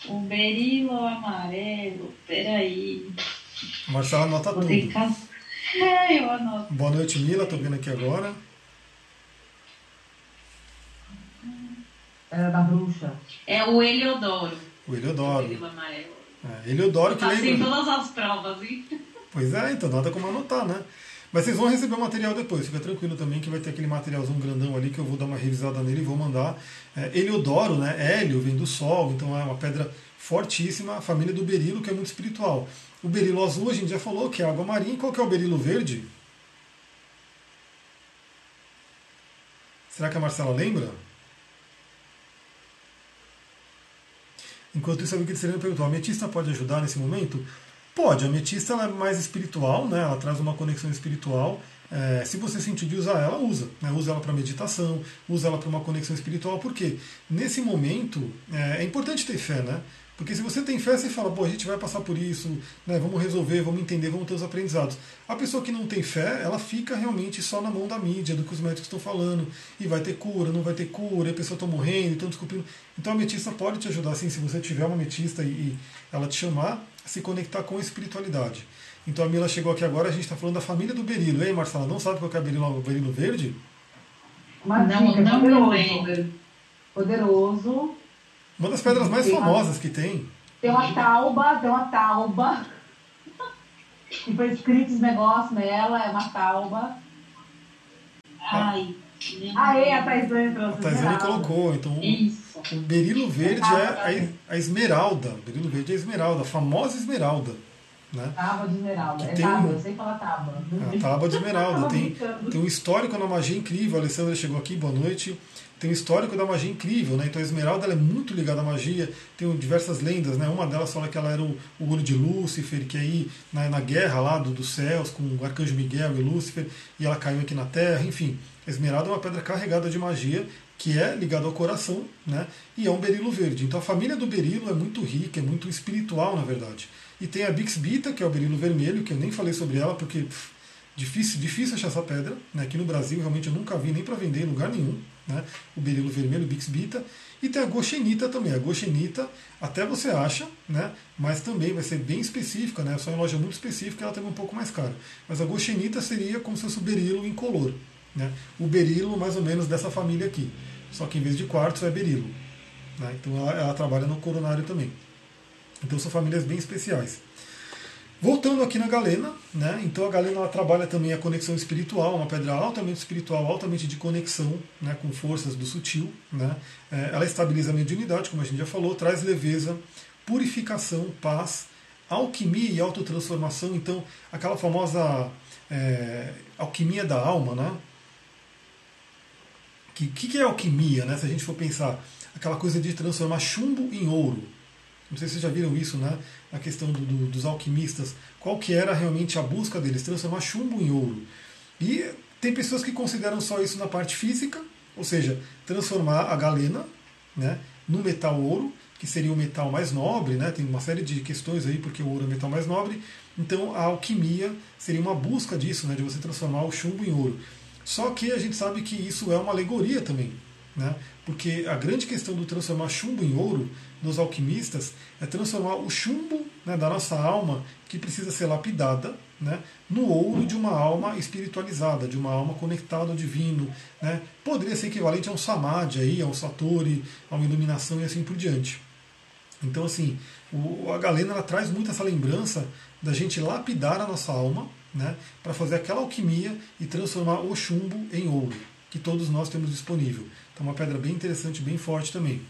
O berilo amarelo, peraí. Marcela anota Vou tudo. É, eu anoto. Boa noite, Mila, tô vendo aqui agora. Era da bruxa. É o Eliodoro. O Eliodoro. O berilo amarelo. É, Eliodoro que lembra... todas as provas, hein? Pois é, então nada como anotar, né? Mas vocês vão receber o material depois, fica tranquilo também que vai ter aquele materialzão grandão ali que eu vou dar uma revisada nele e vou mandar. É, Heliodoro, né? Hélio vem do Sol, então é uma pedra fortíssima, a família do berilo, que é muito espiritual. O berilo azul a gente já falou que é água marinha. Qual que é o berilo verde? Será que a Marcela lembra? Enquanto isso, a Serena perguntou: a ametista pode ajudar nesse momento? Pode, a ametista ela é mais espiritual, né? ela traz uma conexão espiritual. É, se você sentir de usar ela, usa. Né? Usa ela para meditação, usa ela para uma conexão espiritual, porque nesse momento é, é, importante ter fé, né? Porque se você tem fé, você fala, pô, a gente vai passar por isso, né, vamos resolver, vamos entender, vamos ter os aprendizados. A pessoa que não tem fé, ela fica realmente só na mão da mídia, do que os médicos estão falando, e vai ter cura, não vai ter cura, a pessoa está morrendo, estão descobrindo. Então a ametista pode te ajudar, assim, se você tiver uma ametista e, e ela te chamar, a se conectar com a espiritualidade. Então a Mila chegou aqui agora, a gente está falando da família do berilo. Ei, Marcela, não sabe qual é o berilo, o berilo verde? Mas não, dica, não poderoso. Poderoso uma das pedras mais tem famosas uma, que tem. Tem uma tauba, tem uma tauba. que foi escrito os negócios nela, é uma tauba. Ai. Aê, a Taizane trouxe. A colocou, então Isso. o berilo verde é a, a esmeralda. O berilo verde é a esmeralda, a famosa esmeralda. Né? Tábua de esmeralda. Que é tem tábua, eu sei falar tábua. A tábua de esmeralda. tem, tem um histórico na magia incrível. A Alessandra chegou aqui, boa noite tem um histórico da magia incrível, né? Então a Esmeralda é muito ligada à magia, tem diversas lendas, né? Uma delas fala que ela era o, o olho de Lúcifer, que aí na, na guerra lá do, dos céus com o arcanjo Miguel e Lúcifer, e ela caiu aqui na Terra, enfim. A Esmeralda é uma pedra carregada de magia que é ligada ao coração, né? E é um berilo verde. Então a família do berilo é muito rica, é muito espiritual, na verdade. E tem a Bixbita, que é o berilo vermelho, que eu nem falei sobre ela porque pff, difícil, difícil achar essa pedra, né? Aqui no Brasil realmente eu nunca vi nem para vender em lugar nenhum né? o berilo vermelho, bixbita, e tem a goxenita também. A goxenita até você acha, né? mas também vai ser bem específica, né? só em loja muito específica ela também é um pouco mais cara. Mas a goxenita seria como se fosse o berilo incolor. Né? O berilo mais ou menos dessa família aqui. Só que em vez de quartzo é berilo. Né? Então ela, ela trabalha no coronário também. Então são famílias bem especiais. Voltando aqui na galena, né? então a galena ela trabalha também a conexão espiritual, uma pedra altamente espiritual, altamente de conexão né? com forças do sutil. Né? É, ela estabiliza a mediunidade, como a gente já falou, traz leveza, purificação, paz, alquimia e autotransformação. Então, aquela famosa é, alquimia da alma, né? Que, que é alquimia, né? Se a gente for pensar, aquela coisa de transformar chumbo em ouro. Não sei se vocês já viram isso, né? A questão do, do, dos alquimistas. Qual que era realmente a busca deles? Transformar chumbo em ouro. E tem pessoas que consideram só isso na parte física, ou seja, transformar a galena né, no metal ouro, que seria o metal mais nobre, né? Tem uma série de questões aí porque o ouro é o metal mais nobre. Então a alquimia seria uma busca disso, né? De você transformar o chumbo em ouro. Só que a gente sabe que isso é uma alegoria também. Né? Porque a grande questão do transformar chumbo em ouro nos alquimistas é transformar o chumbo né, da nossa alma, que precisa ser lapidada, né, no ouro de uma alma espiritualizada, de uma alma conectada ao divino. Né? Poderia ser equivalente a um samadhi, aí, a um satori, a uma iluminação e assim por diante. Então, assim, o, a Galena ela traz muito essa lembrança da gente lapidar a nossa alma né, para fazer aquela alquimia e transformar o chumbo em ouro, que todos nós temos disponível. Então, uma pedra bem interessante, bem forte também.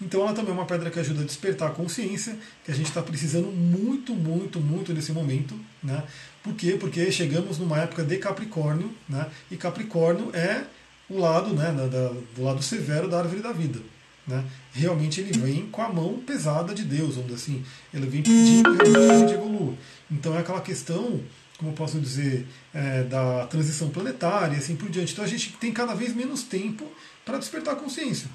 Então, ela também é uma pedra que ajuda a despertar a consciência, que a gente está precisando muito, muito, muito nesse momento. Né? Por quê? Porque chegamos numa época de Capricórnio, né? e Capricórnio é o lado, né, da, do lado severo da árvore da vida. Né? Realmente ele vem com a mão pesada de Deus, vamos dizer assim. Ele vem pedindo que a gente evolua. Então é aquela questão como posso dizer, é, da transição planetária e assim por diante. Então a gente tem cada vez menos tempo para despertar a consciência.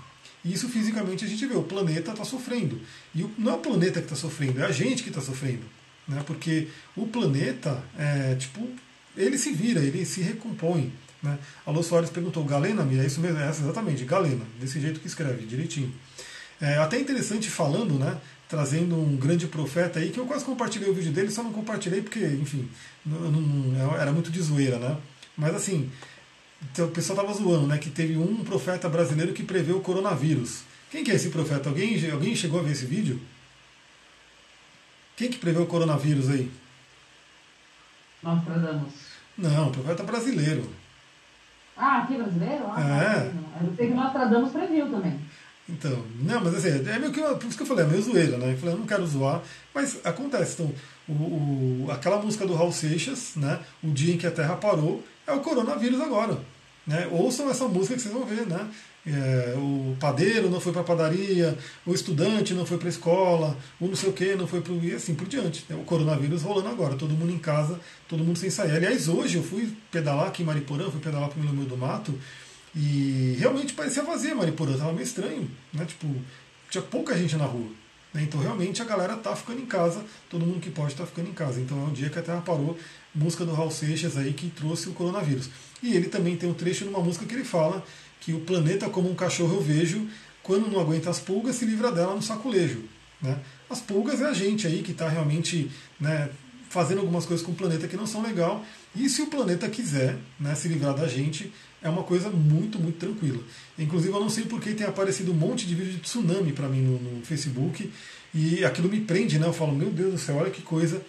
E isso fisicamente a gente vê, o planeta está sofrendo. E não é o planeta que está sofrendo, é a gente que está sofrendo. Né? Porque o planeta, é, tipo, ele se vira, ele se recompõe. Né? A Lô Soares perguntou, Galena? É isso mesmo? É exatamente, Galena, desse jeito que escreve, direitinho. É até interessante falando, né? Trazendo um grande profeta aí, que eu quase compartilhei o vídeo dele, só não compartilhei porque, enfim, não, não, era muito de zoeira, né? Mas assim, então, o pessoal estava zoando, né? Que teve um profeta brasileiro que prevê o coronavírus. Quem que é esse profeta? Alguém, alguém chegou a ver esse vídeo? Quem que prevê o coronavírus aí? Nostradamus. Não, profeta brasileiro. Ah, aqui brasileiro? Ah, é. Eu sei que Nostradamus previu também. Então, não, mas assim, é meio que, por isso que eu falei, é meio zoeira, né? Eu falei, eu não quero zoar, mas acontece. Então, o, o, aquela música do Raul Seixas, né? O dia em que a Terra parou, é o coronavírus agora. Né? Ouçam essa música que vocês vão ver, né? É, o padeiro não foi para a padaria, o estudante não foi para a escola, o não sei o que não foi para e assim por diante. O coronavírus rolando agora, todo mundo em casa, todo mundo sem sair. Aliás, hoje eu fui pedalar aqui em Mariporã, fui pedalar para o meio do mato e realmente parecia vazia Mariporã, estava meio estranho, né? Tipo, tinha pouca gente na rua. Né? Então realmente a galera está ficando em casa, todo mundo que pode está ficando em casa. Então é um dia que a Terra parou, música do Raul Seixas aí que trouxe o coronavírus. E ele também tem um trecho numa música que ele fala que o planeta como um cachorro eu vejo, quando não aguenta as pulgas, se livra dela no saculejo. Né? As pulgas é a gente aí que está realmente né, fazendo algumas coisas com o planeta que não são legal. E se o planeta quiser né, se livrar da gente, é uma coisa muito, muito tranquila. Inclusive, eu não sei porque tem aparecido um monte de vídeo de tsunami para mim no, no, Facebook e aquilo me prende, né? Eu falo, meu Deus do céu, olha que coisa.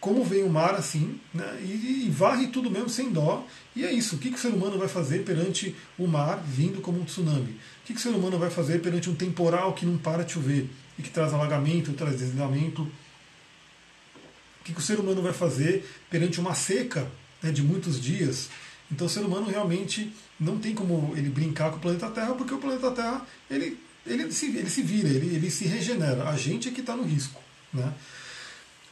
Como vem o mar assim, né? e, e varre tudo mesmo sem dó. E é isso. O que, que o ser humano vai fazer perante o mar vindo como um tsunami? O que, que o ser humano vai fazer perante um temporal que não para de chover e que traz alagamento, traz desligamento? O que, que o ser humano vai fazer perante uma seca né, de muitos dias? Então o ser humano realmente não tem como ele brincar com o planeta Terra, porque o planeta Terra ele, ele, se, ele se vira, ele, ele se regenera. A gente é que está no risco. Né?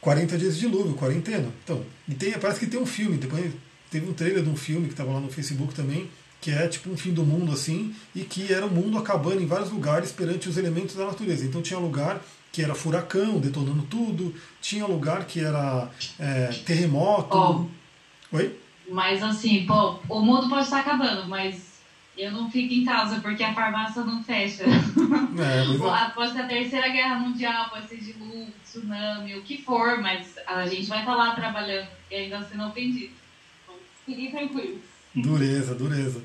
40 dias de dilúvio, quarentena. Então, e tem, parece que tem um filme, depois teve um trailer de um filme que estava lá no Facebook também, que é tipo um fim do mundo assim, e que era o mundo acabando em vários lugares perante os elementos da natureza. Então tinha lugar que era furacão, detonando tudo, tinha lugar que era é, terremoto. Oh. Oi? Mas assim, pô, o mundo pode estar acabando, mas eu não fico em casa porque a farmácia não fecha. É, pode ser a terceira guerra mundial, pode ser dilúvio, tsunami, o que for, mas a gente vai estar lá trabalhando e ainda sendo ofendido. Então, fiquem tranquilos. Dureza, dureza.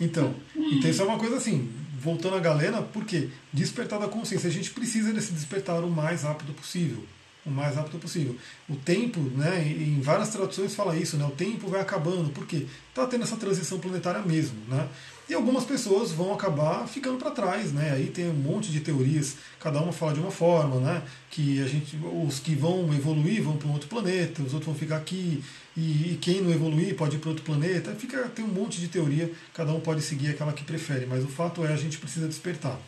Então, então isso é uma coisa assim, voltando à galera, porque despertar da consciência, a gente precisa desse despertar o mais rápido possível o mais rápido possível. O tempo, né, em várias traduções fala isso, né, o tempo vai acabando, porque está tendo essa transição planetária mesmo. Né? E algumas pessoas vão acabar ficando para trás, né? Aí tem um monte de teorias, cada uma fala de uma forma, né? Que a gente, os que vão evoluir vão para um outro planeta, os outros vão ficar aqui, e, e quem não evoluir pode ir para outro planeta. Fica, tem um monte de teoria, cada um pode seguir aquela que prefere, mas o fato é a gente precisa despertar.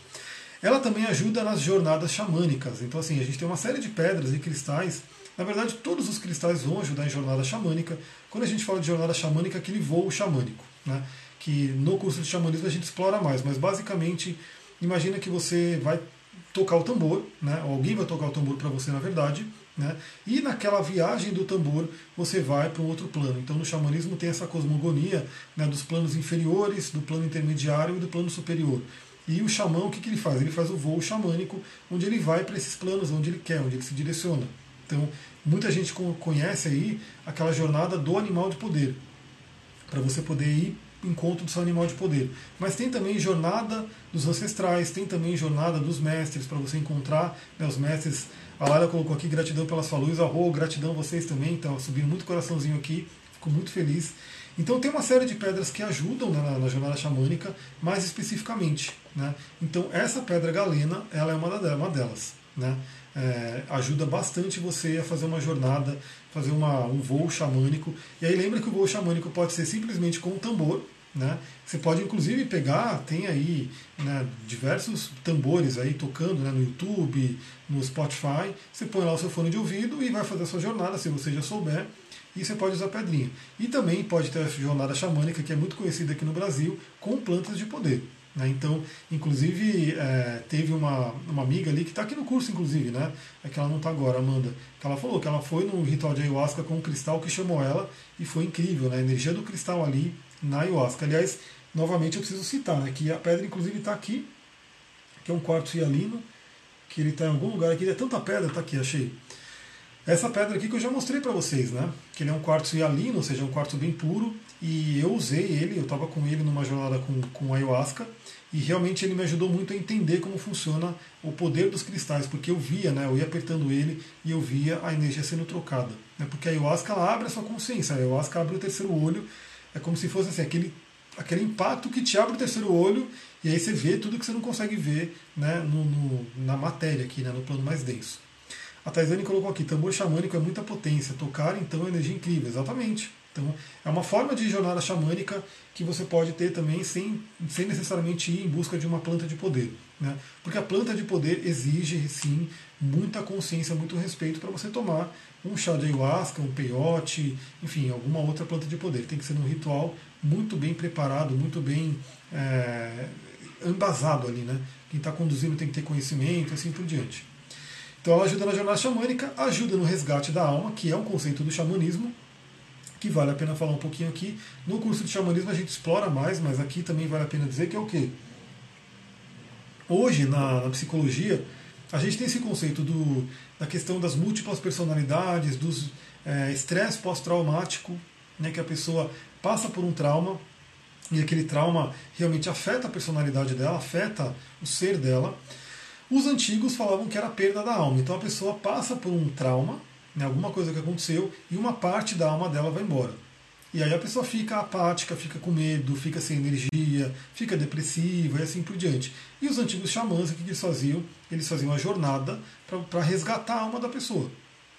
Ela também ajuda nas jornadas xamânicas. Então, assim, a gente tem uma série de pedras e cristais. Na verdade, todos os cristais vão ajudar em jornada xamânica. Quando a gente fala de jornada xamânica, aquele voo xamânico, né? Que no curso de xamanismo a gente explora mais, mas basicamente, imagina que você vai tocar o tambor, né? Ou alguém vai tocar o tambor para você, na verdade, né? E naquela viagem do tambor você vai para um outro plano. Então no xamanismo tem essa cosmogonia né, dos planos inferiores, do plano intermediário e do plano superior. E o xamã, o que, que ele faz? Ele faz o voo xamânico, onde ele vai para esses planos, onde ele quer, onde ele se direciona. Então, muita gente conhece aí aquela jornada do animal de poder, para você poder ir encontro do seu animal de poder. Mas tem também jornada dos ancestrais, tem também jornada dos mestres, para você encontrar né, os mestres. A Laila colocou aqui gratidão pelas sua luz, arro, gratidão a vocês também, está subindo muito coraçãozinho aqui, fico muito feliz. Então tem uma série de pedras que ajudam né, na, na, jornada xamânica, mais especificamente. Né? Então essa pedra galena, ela é uma, uma delas. Né? É, ajuda bastante você a fazer uma jornada, fazer uma, um voo xamânico. E aí lembra que o voo xamânico pode ser simplesmente com um tambor. Né? Você pode inclusive pegar, tem aí né, diversos tambores aí tocando né, no YouTube, no Spotify. Você põe lá o seu fone de ouvido e vai fazer a sua jornada, se você já souber e você pode usar pedrinha. E também pode ter a jornada xamânica, que é muito conhecida aqui no Brasil, com plantas de poder. Né? Então, inclusive, é, teve uma, uma amiga ali que está aqui no curso, inclusive, né? É que ela não está agora, Amanda. Que ela falou que ela foi no ritual de ayahuasca com um cristal que chamou ela e foi incrível, né? A energia do cristal ali na ayahuasca. Aliás, novamente eu preciso citar, né? Que a pedra, inclusive, está aqui, que é um quartzo hialino, que ele está em algum lugar aqui. É tanta pedra, está aqui, achei. Essa pedra aqui que eu já mostrei para vocês, né? Que ele é um quartzo hialino, ou seja, um quartzo bem puro. E eu usei ele, eu estava com ele numa jornada com, com ayahuasca. E realmente ele me ajudou muito a entender como funciona o poder dos cristais, porque eu via, né? Eu ia apertando ele e eu via a energia sendo trocada. Né? Porque a ayahuasca ela abre a sua consciência, a ayahuasca abre o terceiro olho. É como se fosse assim, aquele, aquele impacto que te abre o terceiro olho e aí você vê tudo que você não consegue ver né? no, no na matéria aqui, né? no plano mais denso. A Taizane colocou aqui, tambor xamânico é muita potência, tocar então é energia incrível, exatamente. Então é uma forma de jornada xamânica que você pode ter também sem, sem necessariamente ir em busca de uma planta de poder. Né? Porque a planta de poder exige sim muita consciência, muito respeito para você tomar um chá de ayahuasca, um peiote, enfim, alguma outra planta de poder. Tem que ser num ritual muito bem preparado, muito bem é, embasado ali. Né? Quem está conduzindo tem que ter conhecimento assim por diante. Então ela ajuda na jornada xamânica, ajuda no resgate da alma, que é um conceito do xamanismo, que vale a pena falar um pouquinho aqui. No curso de xamanismo a gente explora mais, mas aqui também vale a pena dizer que é o quê? Hoje, na, na psicologia, a gente tem esse conceito do, da questão das múltiplas personalidades, dos é, estresse pós-traumático, né, que a pessoa passa por um trauma e aquele trauma realmente afeta a personalidade dela, afeta o ser dela. Os antigos falavam que era a perda da alma. Então a pessoa passa por um trauma, né, alguma coisa que aconteceu, e uma parte da alma dela vai embora. E aí a pessoa fica apática, fica com medo, fica sem energia, fica depressiva e assim por diante. E os antigos xamãs, o que eles faziam? Eles faziam a jornada para resgatar a alma da pessoa.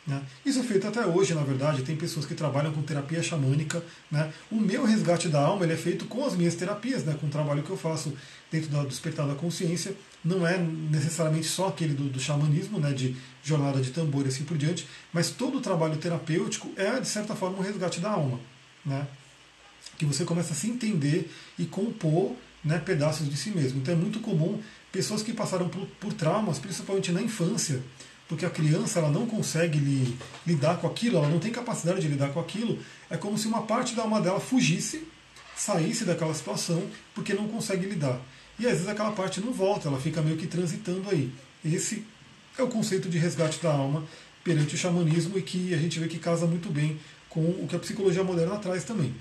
Né? Isso é feito até hoje, na verdade, tem pessoas que trabalham com terapia xamânica. Né? O meu resgate da alma é feito com as minhas terapias, né? com o trabalho que eu faço dentro do despertar da consciência. Não é necessariamente só aquele do, do xamanismo, né? de jornada de tambor e assim por diante, mas todo o trabalho terapêutico é, de certa forma, um resgate da alma. Né? Que você começa a se entender e compor né, pedaços de si mesmo. Então é muito comum pessoas que passaram por, por traumas, principalmente na infância, porque a criança ela não consegue li, lidar com aquilo, ela não tem capacidade de lidar com aquilo, é como se uma parte da alma dela fugisse, saísse daquela situação, porque não consegue lidar. E às vezes aquela parte não volta, ela fica meio que transitando aí. Esse é o conceito de resgate da alma perante o xamanismo e que a gente vê que casa muito bem com o que a psicologia moderna traz também.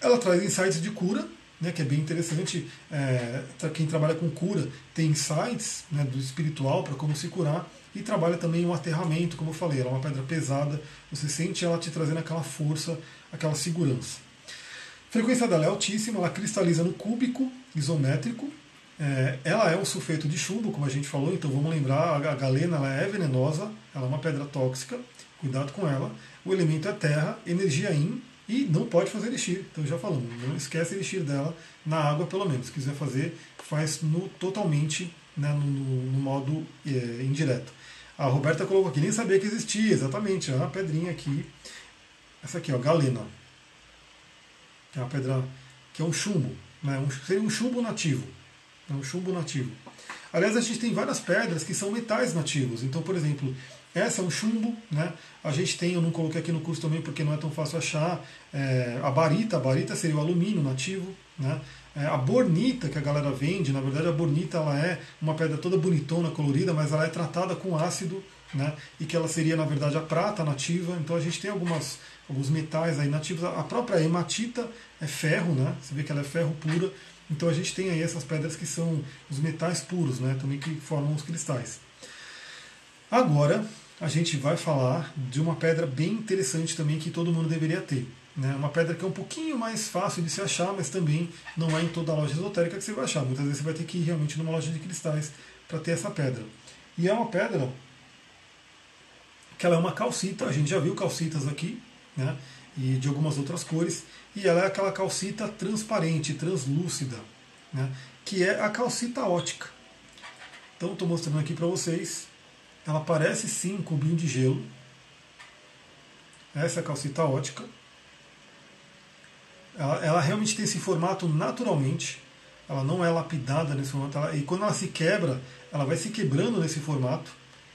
Ela traz insights de cura, né, que é bem interessante. É, quem trabalha com cura tem insights né, do espiritual para como se curar e trabalha também um aterramento, como eu falei, ela é uma pedra pesada, você sente ela te trazendo aquela força, aquela segurança. A frequência dela é altíssima, ela cristaliza no cúbico isométrico. É, ela é um sulfeto de chumbo, como a gente falou, então vamos lembrar, a galena ela é venenosa, ela é uma pedra tóxica, cuidado com ela. O elemento é terra, energia in, e não pode fazer elixir, então já falamos, não esquece elixir dela na água pelo menos. Se quiser fazer, faz no totalmente né, no, no, modo é, indireto. A Roberta colocou aqui, nem sabia que existia, exatamente, é uma pedrinha aqui. Essa aqui, ó, galena. É uma pedra que é um chumbo, né, um, seria um chumbo nativo. É um chumbo nativo. Aliás, a gente tem várias pedras que são metais nativos. Então, por exemplo, essa é um chumbo, né? A gente tem, eu não coloquei aqui no curso também porque não é tão fácil achar, é, a barita, a barita seria o alumínio nativo, né? É, a bornita que a galera vende, na verdade a bornita ela é uma pedra toda bonitona, colorida, mas ela é tratada com ácido, né? E que ela seria na verdade a prata nativa. Então a gente tem algumas, alguns metais aí nativos. A própria hematita é ferro, né? Você vê que ela é ferro pura. Então a gente tem aí essas pedras que são os metais puros, né? Também que formam os cristais. Agora, a gente vai falar de uma pedra bem interessante também que todo mundo deveria ter. Né? Uma pedra que é um pouquinho mais fácil de se achar, mas também não é em toda loja esotérica que você vai achar. Muitas vezes você vai ter que ir realmente numa loja de cristais para ter essa pedra. E é uma pedra que ela é uma calcita, a gente já viu calcitas aqui, né? e de algumas outras cores, e ela é aquela calcita transparente, translúcida, né? que é a calcita ótica. Então estou mostrando aqui para vocês ela parece sim um cubinho de gelo. Essa é a calcita ótica. Ela, ela, realmente tem esse formato naturalmente. Ela não é lapidada nesse formato. Ela, e quando ela se quebra, ela vai se quebrando nesse formato.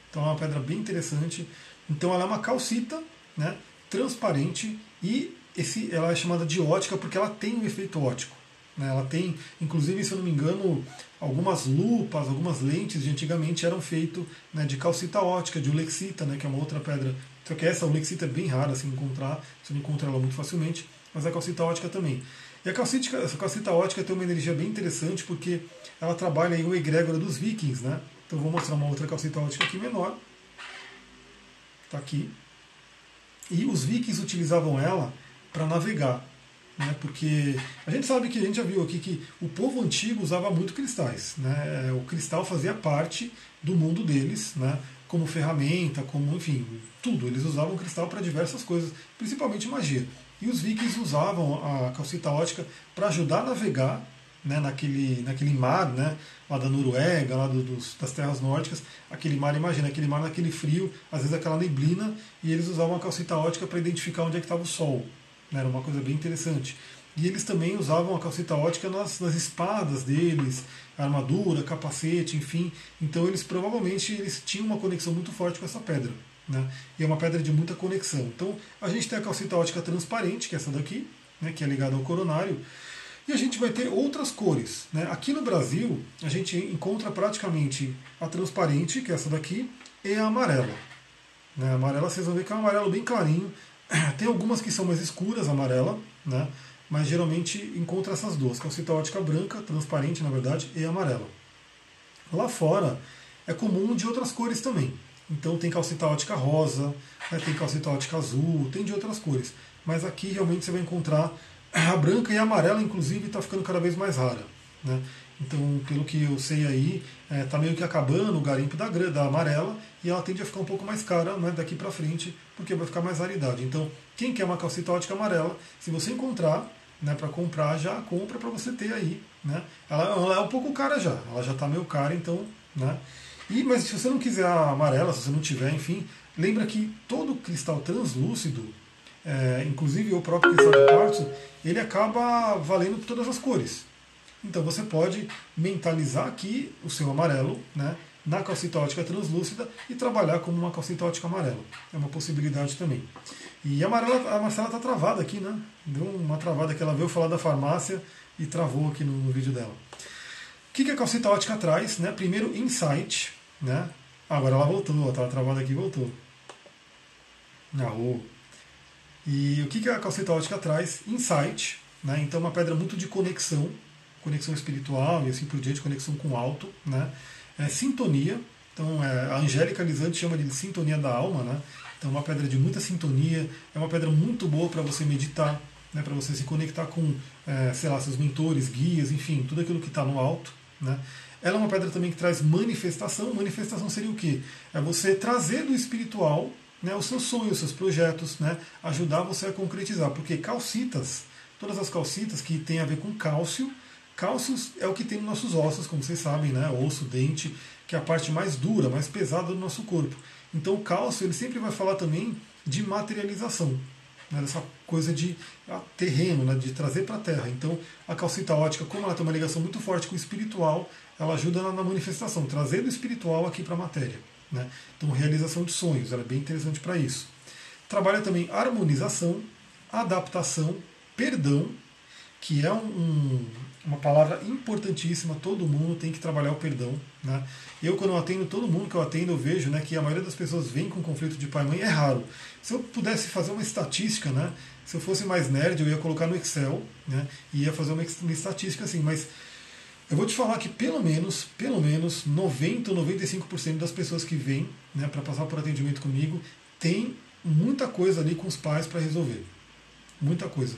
Então é uma pedra bem interessante. Então ela é uma calcita né, transparente e esse, ela é chamada de ótica porque ela tem um efeito ótico. Né? Ela tem, inclusive, se eu não me engano, algumas lupas, algumas lentes de antigamente eram feitas né, de calcita ótica, de ulexita, né, que é uma outra pedra. Só que essa ulexita é bem rara assim encontrar, você não encontra ela muito facilmente, mas a calcita ótica também. E a calcita, essa calcita ótica tem uma energia bem interessante porque ela trabalha em o egrégora dos vikings, né? Então vou mostrar uma outra calcita ótica aqui menor. Está aqui. E os vikings utilizavam ela para navegar né, porque a gente sabe que a gente já viu aqui que o povo antigo usava muito cristais. Né, o cristal fazia parte do mundo deles, né, como ferramenta, como enfim, tudo. Eles usavam cristal para diversas coisas, principalmente magia. E os vikings usavam a calcita ótica para ajudar a navegar né, naquele, naquele mar né, lá da Noruega, lá do, dos, das terras nórdicas, aquele mar, imagina, aquele mar naquele frio, às vezes aquela neblina, e eles usavam a calcita ótica para identificar onde é que estava o sol. Né, era uma coisa bem interessante. E eles também usavam a calcita ótica nas, nas espadas deles, armadura, capacete, enfim. Então eles provavelmente eles tinham uma conexão muito forte com essa pedra. Né? E é uma pedra de muita conexão. Então a gente tem a calcita ótica transparente, que é essa daqui, né, que é ligada ao coronário. E a gente vai ter outras cores. Né? Aqui no Brasil, a gente encontra praticamente a transparente, que é essa daqui, e a amarela. Né? A amarela vocês vão ver que é um amarelo bem clarinho. Tem algumas que são mais escuras, amarela, né? mas geralmente encontra essas duas, calcita ótica branca, transparente na verdade, e amarela. Lá fora é comum de outras cores também. Então tem calcita ótica rosa, né? tem calcita ótica azul, tem de outras cores. Mas aqui realmente você vai encontrar a branca e a amarela, inclusive, está ficando cada vez mais rara. Né? Então, pelo que eu sei aí, está é, tá meio que acabando o garimpo da, da amarela e ela tende a ficar um pouco mais cara né, daqui para frente, porque vai ficar mais raridade. Então, quem quer uma calcita ótica amarela, se você encontrar né, para comprar, já compra para você ter aí. Né? Ela, ela, é um pouco cara já, ela já está meio cara, então. Né? E, mas se você não quiser a amarela, se você não tiver, enfim, lembra que todo cristal translúcido é, inclusive o próprio cristal de quartzo, ele acaba valendo todas as cores. Então você pode mentalizar aqui o seu amarelo né, na calcita ótica translúcida e trabalhar como uma calcita ótica amarela. É uma possibilidade também. E a, a Marcela está travada aqui, né? Deu uma travada que ela veio falar da farmácia e travou aqui no, no vídeo dela. O que, que a calcita ótica traz? Né? Primeiro, insight. Né? Agora ela voltou, estava travada aqui e voltou. Arrou. E o que a calcita ótica traz? Insight, né? então uma pedra muito de conexão, conexão espiritual e assim por diante, conexão com o alto, né? É, sintonia, então é, a Angélica Lisante chama de sintonia da alma, né? então uma pedra de muita sintonia, é uma pedra muito boa para você meditar, né? para você se conectar com, é, sei lá, seus mentores, guias, enfim, tudo aquilo que está no alto, né? Ela é uma pedra também que traz manifestação. Manifestação seria o quê? É você trazer do espiritual né, os seus sonhos, os seus projetos, né, ajudar você a concretizar. Porque calcitas, todas as calcitas que têm a ver com cálcio, cálcio é o que tem nos nossos ossos, como vocês sabem, né, osso, dente, que é a parte mais dura, mais pesada do nosso corpo. Então o cálcio ele sempre vai falar também de materialização, né, dessa coisa de ah, terreno, né, de trazer para a terra. Então a calcita ótica, como ela tem uma ligação muito forte com o espiritual, ela ajuda na manifestação, trazendo o espiritual aqui para a matéria. Né? Então, realização de sonhos, ela é bem interessante para isso. Trabalha também harmonização, adaptação, perdão, que é um, uma palavra importantíssima, todo mundo tem que trabalhar o perdão. Né? Eu, quando eu atendo todo mundo que eu atendo, eu vejo né, que a maioria das pessoas vem com conflito de pai e mãe, é raro. Se eu pudesse fazer uma estatística, né, se eu fosse mais nerd, eu ia colocar no Excel né, e ia fazer uma, uma estatística assim, mas eu vou te falar que pelo menos, pelo menos 90 ou 95% das pessoas que vêm né, para passar por atendimento comigo tem muita coisa ali com os pais para resolver. Muita coisa.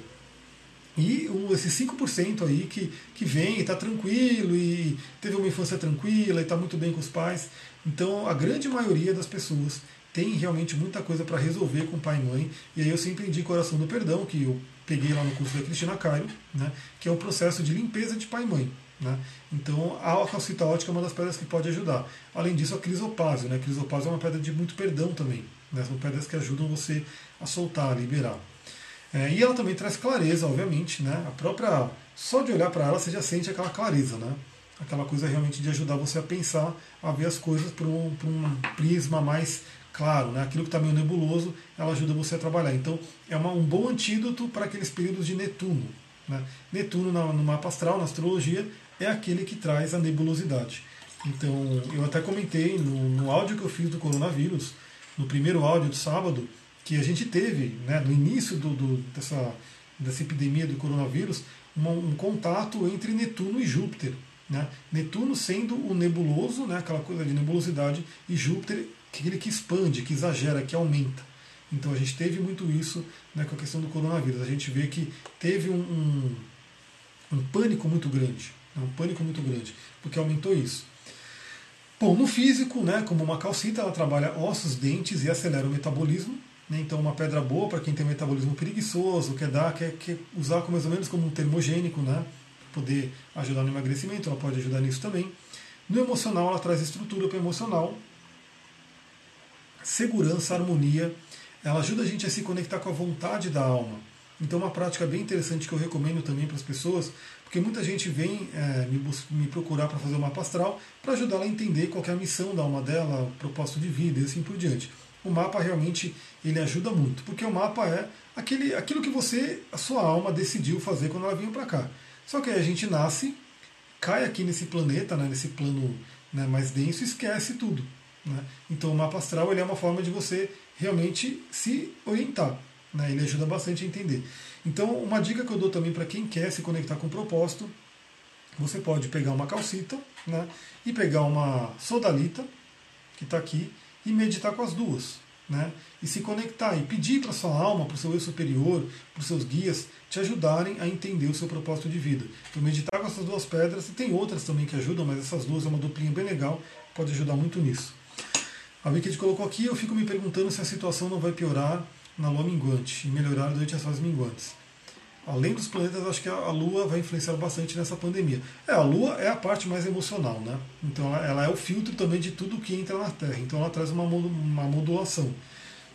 E esses 5% aí que, que vem e está tranquilo e teve uma infância tranquila e está muito bem com os pais. Então a grande maioria das pessoas tem realmente muita coisa para resolver com pai e mãe. E aí eu sempre indico a oração do perdão, que eu peguei lá no curso da Cristina Cairo, né, que é o processo de limpeza de pai e mãe. Né? Então a calcita ótica é uma das pedras que pode ajudar. Além disso, a crisopásio. Né? A crisopásio é uma pedra de muito perdão também. Né? São pedras que ajudam você a soltar, a liberar. É, e ela também traz clareza, obviamente. Né? A própria. Só de olhar para ela você já sente aquela clareza. Né? Aquela coisa realmente de ajudar você a pensar, a ver as coisas por um, por um prisma mais claro. Né? Aquilo que está meio nebuloso, ela ajuda você a trabalhar. Então é uma, um bom antídoto para aqueles períodos de Netuno. Né? Netuno no mapa astral, na astrologia, é aquele que traz a nebulosidade. Então, eu até comentei no, no áudio que eu fiz do coronavírus, no primeiro áudio do sábado, que a gente teve, né, no início do, do, dessa, dessa epidemia do coronavírus, um contato entre Netuno e Júpiter. Né? Netuno sendo o nebuloso, né, aquela coisa de nebulosidade, e Júpiter, aquele que expande, que exagera, que aumenta. Então a gente teve muito isso né, com a questão do coronavírus. A gente vê que teve um, um, um pânico muito grande. É um pânico muito grande, porque aumentou isso. Bom, no físico, né, como uma calcita, ela trabalha ossos, dentes e acelera o metabolismo. Né, então, uma pedra boa para quem tem metabolismo preguiçoso, quer dar, quer, quer usar mais ou menos como um termogênico, né, poder ajudar no emagrecimento, ela pode ajudar nisso também. No emocional, ela traz estrutura para o emocional, segurança, harmonia. Ela ajuda a gente a se conectar com a vontade da alma. Então, uma prática bem interessante que eu recomendo também para as pessoas, porque muita gente vem é, me, me, procurar para fazer o mapa astral para ajudar ela a entender qual é a missão da alma dela, propósito de vida e assim por diante. O mapa realmente ele ajuda muito, porque o mapa é aquele, aquilo que você, a sua alma, decidiu fazer quando ela vinha para cá. Só que aí a gente nasce, cai aqui nesse planeta, né, nesse plano né, mais denso, esquece tudo. Né? Então o mapa astral ele é uma forma de você realmente se orientar. Né? Ele ajuda bastante a entender. Então, uma dica que eu dou também para quem quer se conectar com o propósito, você pode pegar uma calcita né, e pegar uma sodalita, que está aqui, e meditar com as duas. Né, e se conectar e pedir para sua alma, para o seu eu superior, para os seus guias, te ajudarem a entender o seu propósito de vida. Então, meditar com essas duas pedras, e tem outras também que ajudam, mas essas duas é uma duplinha bem legal, pode ajudar muito nisso. A Wicked colocou aqui, eu fico me perguntando se a situação não vai piorar na lua minguante e melhorar durante as fases minguantes. Além dos planetas, acho que a Lua vai influenciar bastante nessa pandemia. É, a Lua é a parte mais emocional, né? Então ela é o filtro também de tudo que entra na Terra. Então ela traz uma, uma modulação.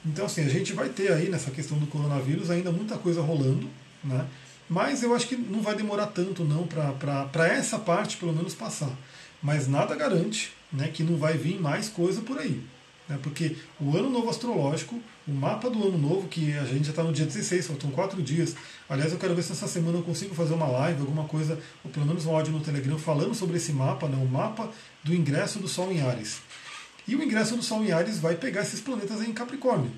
Então assim, a gente vai ter aí nessa questão do coronavírus ainda muita coisa rolando, né? Mas eu acho que não vai demorar tanto não para essa parte pelo menos passar. Mas nada garante né, que não vai vir mais coisa por aí. Né? Porque o ano novo astrológico, o mapa do ano novo, que a gente já está no dia 16, faltam quatro dias. Aliás, eu quero ver se essa semana eu consigo fazer uma live, alguma coisa, ou pelo menos um áudio no Telegram, falando sobre esse mapa, né? o mapa do ingresso do Sol em Ares. E o ingresso do Sol em Ares vai pegar esses planetas em Capricórnio.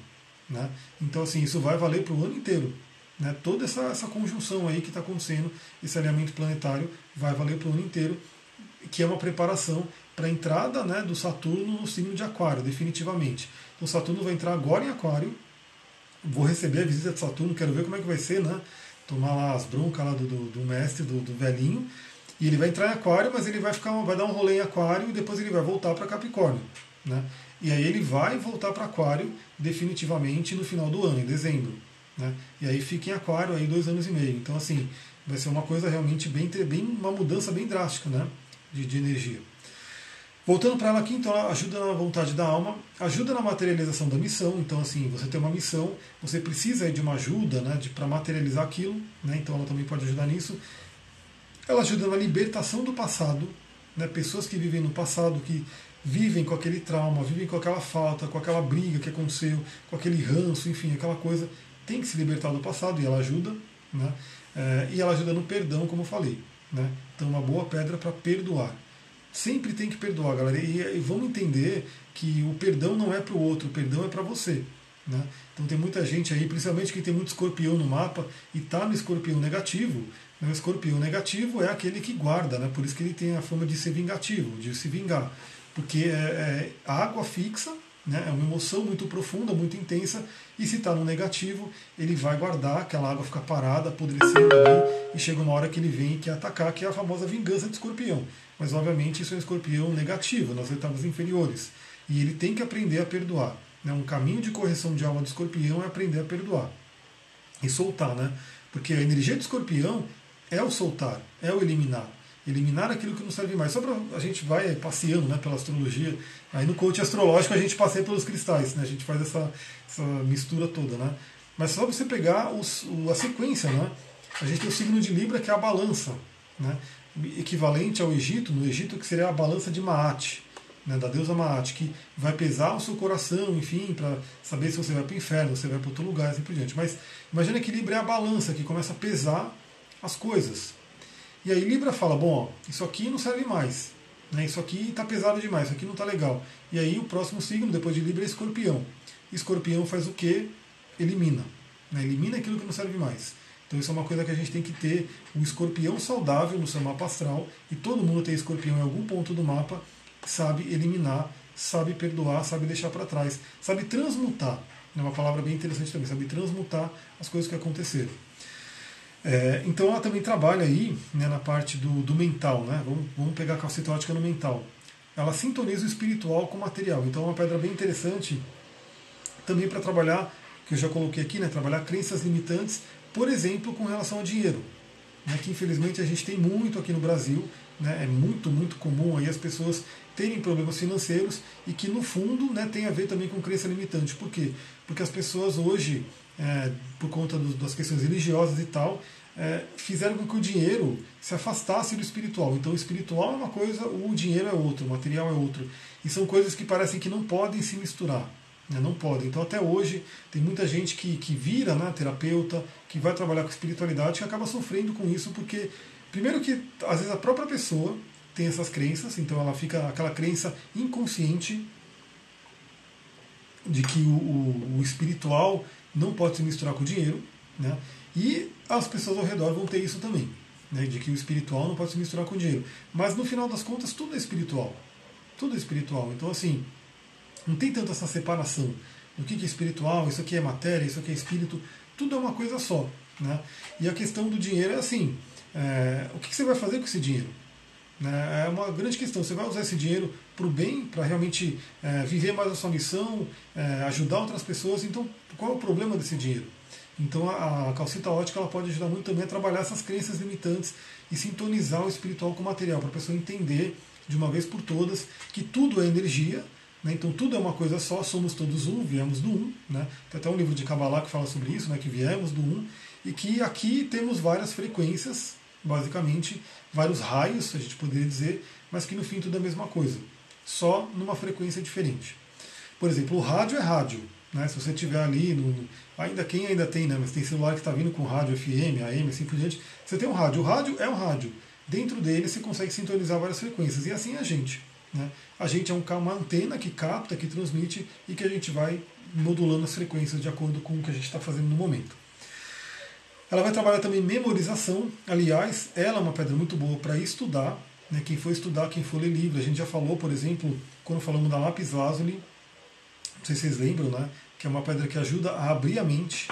Né? Então, assim, isso vai valer para o ano inteiro. Né? Toda essa, essa conjunção aí que está acontecendo, esse alinhamento planetário, vai valer para o ano inteiro, que é uma preparação para a entrada né, do Saturno no signo de Aquário, definitivamente. Então Saturno vai entrar agora em Aquário. Vou receber a visita de Saturno, quero ver como é que vai ser, né? Tomar lá as broncas lá do, do, do mestre, do, do, velhinho. E ele vai entrar em Aquário, mas ele vai ficar, vai dar um rolê em Aquário e depois ele vai voltar para Capricórnio. Né? E aí ele vai voltar para Aquário definitivamente no final do ano, em dezembro. Né? E aí fica em Aquário aí dois anos e meio. Então assim, vai ser uma coisa realmente bem, bem uma mudança bem drástica, né? de, de energia. Voltando para ela aqui, então ela ajuda na vontade da alma, ajuda na materialização da missão. Então, assim, você tem uma missão, você precisa de uma ajuda né, para materializar aquilo, né, então ela também pode ajudar nisso. Ela ajuda na libertação do passado, né, pessoas que vivem no passado, que vivem com aquele trauma, vivem com aquela falta, com aquela briga que aconteceu, com aquele ranço, enfim, aquela coisa, tem que se libertar do passado e ela ajuda. Né, é, e ela ajuda no perdão, como eu falei. Né, então, uma boa pedra para perdoar sempre tem que perdoar, galera. E, vamos entender que o perdão não é para o outro, o perdão é para você. Né? Então tem muita gente aí, principalmente quem tem muito escorpião no mapa e está no escorpião negativo. Né? O escorpião negativo é aquele que guarda, né? por isso que ele tem a fama de ser vingativo, de se vingar. Porque é, é água fixa, né? é uma emoção muito profunda, muito intensa, e se está no negativo, ele vai guardar, aquela água fica parada, apodrecendo ali, e chega uma hora que ele vem e quer atacar, que é a famosa vingança de escorpião mas obviamente isso é um escorpião negativo, nas etapas inferiores. E ele tem que aprender a perdoar. Né? Um caminho de correção de alma do escorpião é aprender a perdoar. E soltar, né? Porque a energia do escorpião é o soltar, é o eliminar. Eliminar aquilo que não serve mais. Só para a gente vai passeando né, pela astrologia. Aí no coach astrológico a gente passeia pelos cristais, né? A gente faz essa, essa mistura toda, né? Mas só você pegar os, a sequência, né? A gente tem o signo de Libra que é a balança, né? equivalente ao Egito, no Egito que seria a balança de Maat, né, da deusa Maat, que vai pesar o seu coração, enfim, para saber se você vai para o inferno, se você vai para outro lugar, assim por diante. Mas imagina que Libra é a balança que começa a pesar as coisas. E aí Libra fala, bom, ó, isso aqui não serve mais, né, isso aqui está pesado demais, isso aqui não está legal. E aí o próximo signo, depois de Libra, é Escorpião. Escorpião faz o que? Elimina. Né, elimina aquilo que não serve mais. Então isso é uma coisa que a gente tem que ter um escorpião saudável no seu mapa astral, e todo mundo tem escorpião em algum ponto do mapa, sabe eliminar, sabe perdoar, sabe deixar para trás, sabe transmutar. É uma palavra bem interessante também, sabe transmutar as coisas que aconteceram. É, então ela também trabalha aí né, na parte do, do mental, né? Vamos, vamos pegar a calcitótica no mental. Ela sintoniza o espiritual com o material. Então é uma pedra bem interessante também para trabalhar, que eu já coloquei aqui, né? Trabalhar crenças limitantes por exemplo, com relação ao dinheiro. né, que infelizmente a gente tem muito aqui no Brasil, né, é muito, muito comum aí as pessoas terem problemas financeiros e que no fundo né, tem a ver também com crença limitante. Por quê? Porque as pessoas hoje, é, por conta do, das questões religiosas e tal, é, fizeram com que o dinheiro se afastasse do espiritual. Então o espiritual é uma coisa, o dinheiro é outro, o material é outro. E são coisas que parecem que não podem se misturar. Né? Não podem. Então até hoje tem muita gente que, que vira né, terapeuta, que vai trabalhar com espiritualidade, que acaba sofrendo com isso, porque primeiro que às vezes a própria pessoa tem essas crenças, então ela fica aquela crença inconsciente de que o, o, o espiritual não pode se misturar com o dinheiro, né? E as pessoas ao redor vão ter isso também, né? de que o espiritual não pode se misturar com o dinheiro. Mas no final das contas, tudo é espiritual. Tudo é espiritual. Então, assim, não tem tanto essa separação do que é espiritual, isso aqui é matéria, isso aqui é espírito. Tudo é uma coisa só. Né? E a questão do dinheiro é assim: é, o que você vai fazer com esse dinheiro? Né? É uma grande questão. Você vai usar esse dinheiro para o bem, para realmente é, viver mais a sua missão, é, ajudar outras pessoas. Então, qual é o problema desse dinheiro? Então, a, calcita ótica ela pode ajudar muito também a trabalhar essas crenças limitantes e sintonizar o espiritual com o material, para a pessoa entender de uma vez por todas que tudo é energia. Né? Então, tudo é uma coisa só, somos todos um, viemos do um. Né? Tem até um livro de Kabbalah que fala sobre isso, né? que viemos do um, e que aqui temos várias frequências basicamente vários raios, a gente poderia dizer, mas que no fim tudo é a mesma coisa, só numa frequência diferente. Por exemplo, o rádio é rádio. Né? Se você tiver ali, no, ainda quem ainda tem, né? mas tem celular que está vindo com rádio FM, AM, assim por diante, você tem um rádio. O rádio é um rádio. Dentro dele você consegue sintonizar várias frequências. E assim é a gente. Né? A gente é uma antena que capta, que transmite e que a gente vai modulando as frequências de acordo com o que a gente está fazendo no momento. Ela vai trabalhar também memorização. Aliás, ela é uma pedra muito boa para estudar. Né? Quem for estudar, quem for ler livro. A gente já falou, por exemplo, quando falamos da lápis lazuli, não sei se vocês lembram, né? Que é uma pedra que ajuda a abrir a mente,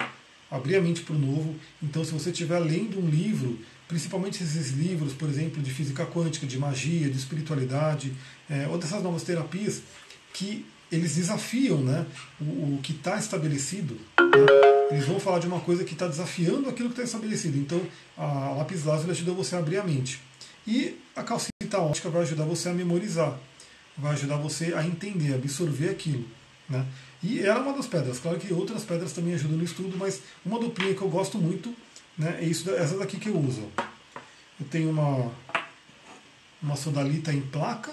abrir a mente para o novo. Então, se você estiver lendo um livro, principalmente esses livros, por exemplo, de física quântica, de magia, de espiritualidade, é, ou dessas novas terapias, que eles desafiam né, o, o que está estabelecido. Né? eles vão falar de uma coisa que está desafiando aquilo que está estabelecido. Então, a lápis lazuli ajuda você a abrir a mente. E a calcita ótica vai ajudar você a memorizar, vai ajudar você a entender, absorver aquilo. Né? E ela é uma das pedras. Claro que outras pedras também ajudam no estudo, mas uma duplinha que eu gosto muito né, é isso, essa daqui que eu uso. Eu tenho uma, uma sodalita em placa,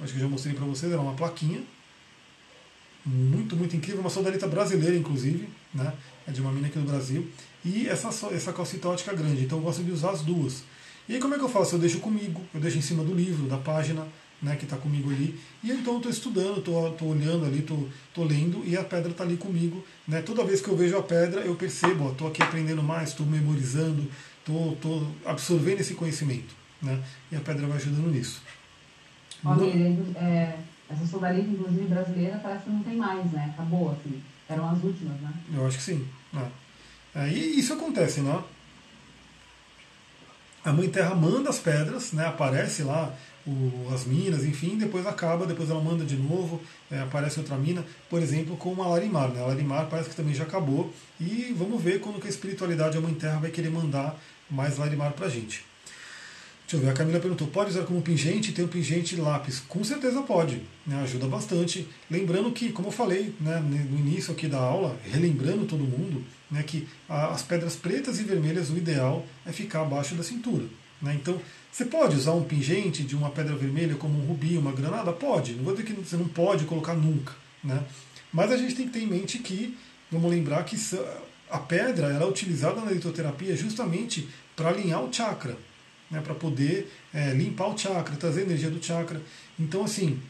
acho que já mostrei para vocês, ela é uma plaquinha muito, muito incrível, uma sodalita brasileira, inclusive, né? é de uma mina aqui no Brasil, e essa, essa calcita ótica grande, então eu gosto de usar as duas. E aí como é que eu faço? Eu deixo comigo, eu deixo em cima do livro, da página, né, que está comigo ali, e então eu estou estudando, estou olhando ali, estou lendo, e a pedra está ali comigo. Né? Toda vez que eu vejo a pedra, eu percebo, estou aqui aprendendo mais, estou memorizando, estou absorvendo esse conhecimento. Né? E a pedra vai ajudando nisso. Olha, é, essa soldadinha, inclusive, brasileira, parece que não tem mais, né? Acabou, assim. Eram as últimas, né? Eu acho que sim. É. É, e isso acontece, né? A Mãe Terra manda as pedras, né? Aparece lá o, as minas, enfim, depois acaba, depois ela manda de novo, é, aparece outra mina, por exemplo, com a Larimar. Né? A Larimar parece que também já acabou. E vamos ver quando que a espiritualidade, a Mãe Terra, vai querer mandar mais Larimar pra gente. Deixa eu ver, a Camila perguntou, pode usar como pingente tem um pingente lápis? Com certeza pode, né, ajuda bastante. Lembrando que, como eu falei né, no início aqui da aula, relembrando todo mundo, né, que as pedras pretas e vermelhas, o ideal é ficar abaixo da cintura. Né? Então, você pode usar um pingente de uma pedra vermelha como um rubi, uma granada? Pode, não vou dizer que você não pode colocar nunca. Né? Mas a gente tem que ter em mente que, vamos lembrar que a pedra ela é utilizada na litoterapia justamente para alinhar o chakra né, para poder é, limpar o chakra, trazer energia do chakra. Então, assim,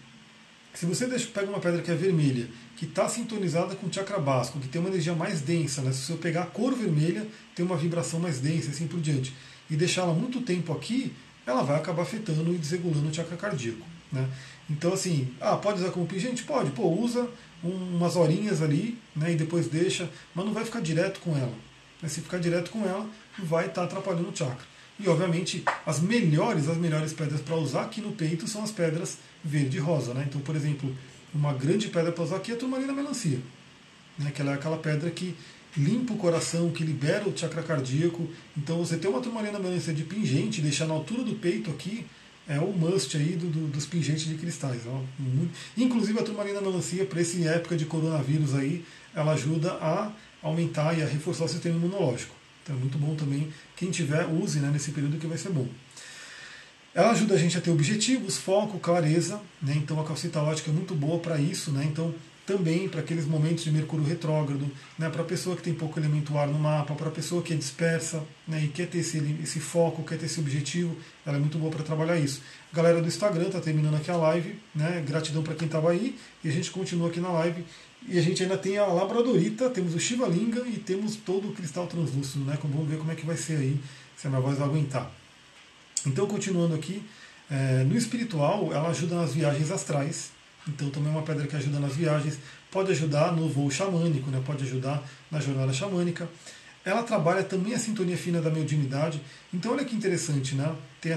se você deixa, pega uma pedra que é vermelha, que está sintonizada com o chakra básico, que tem uma energia mais densa, né, se você pegar a cor vermelha, tem uma vibração mais densa, assim por diante, e deixá-la muito tempo aqui, ela vai acabar afetando e desregulando o chakra cardíaco. Né? Então, assim, ah, pode usar como pingente? Pode, pô, usa umas horinhas ali né, e depois deixa, mas não vai ficar direto com ela. Se ficar direto com ela, vai estar tá atrapalhando o chakra. E obviamente as melhores, as melhores pedras para usar aqui no peito são as pedras verde e rosa. Né? Então, por exemplo, uma grande pedra para usar aqui é a turmalina melancia. Né? Que ela é aquela pedra que limpa o coração, que libera o chakra cardíaco. Então você ter uma turmalina melancia de pingente, deixar na altura do peito aqui, é o must aí do, do, dos pingentes de cristais. Ó. Inclusive a turmalina melancia, para essa época de coronavírus aí, ela ajuda a aumentar e a reforçar o sistema imunológico. Então é muito bom também. Quem tiver, use né, nesse período que vai ser bom. Ela ajuda a gente a ter objetivos, foco, clareza. Né? Então a calcita ótica é muito boa para isso. Né? Então também para aqueles momentos de Mercúrio retrógrado, né, para a pessoa que tem pouco elemento ar no mapa, para a pessoa que é dispersa né, e quer ter esse, esse foco, quer ter esse objetivo, ela é muito boa para trabalhar isso. Galera do Instagram está terminando aqui a live, né, gratidão para quem estava aí, e a gente continua aqui na live. E a gente ainda tem a Labradorita, temos o Shivalinga e temos todo o cristal translúcido, né? Vamos ver como é que vai ser aí, se a minha voz vai aguentar. Então, continuando aqui, é, no espiritual, ela ajuda nas viagens astrais, então também é uma pedra que ajuda nas viagens, pode ajudar no voo xamânico, né? pode ajudar na jornada xamânica. Ela trabalha também a sintonia fina da mediunidade. Então olha que interessante, né? Tem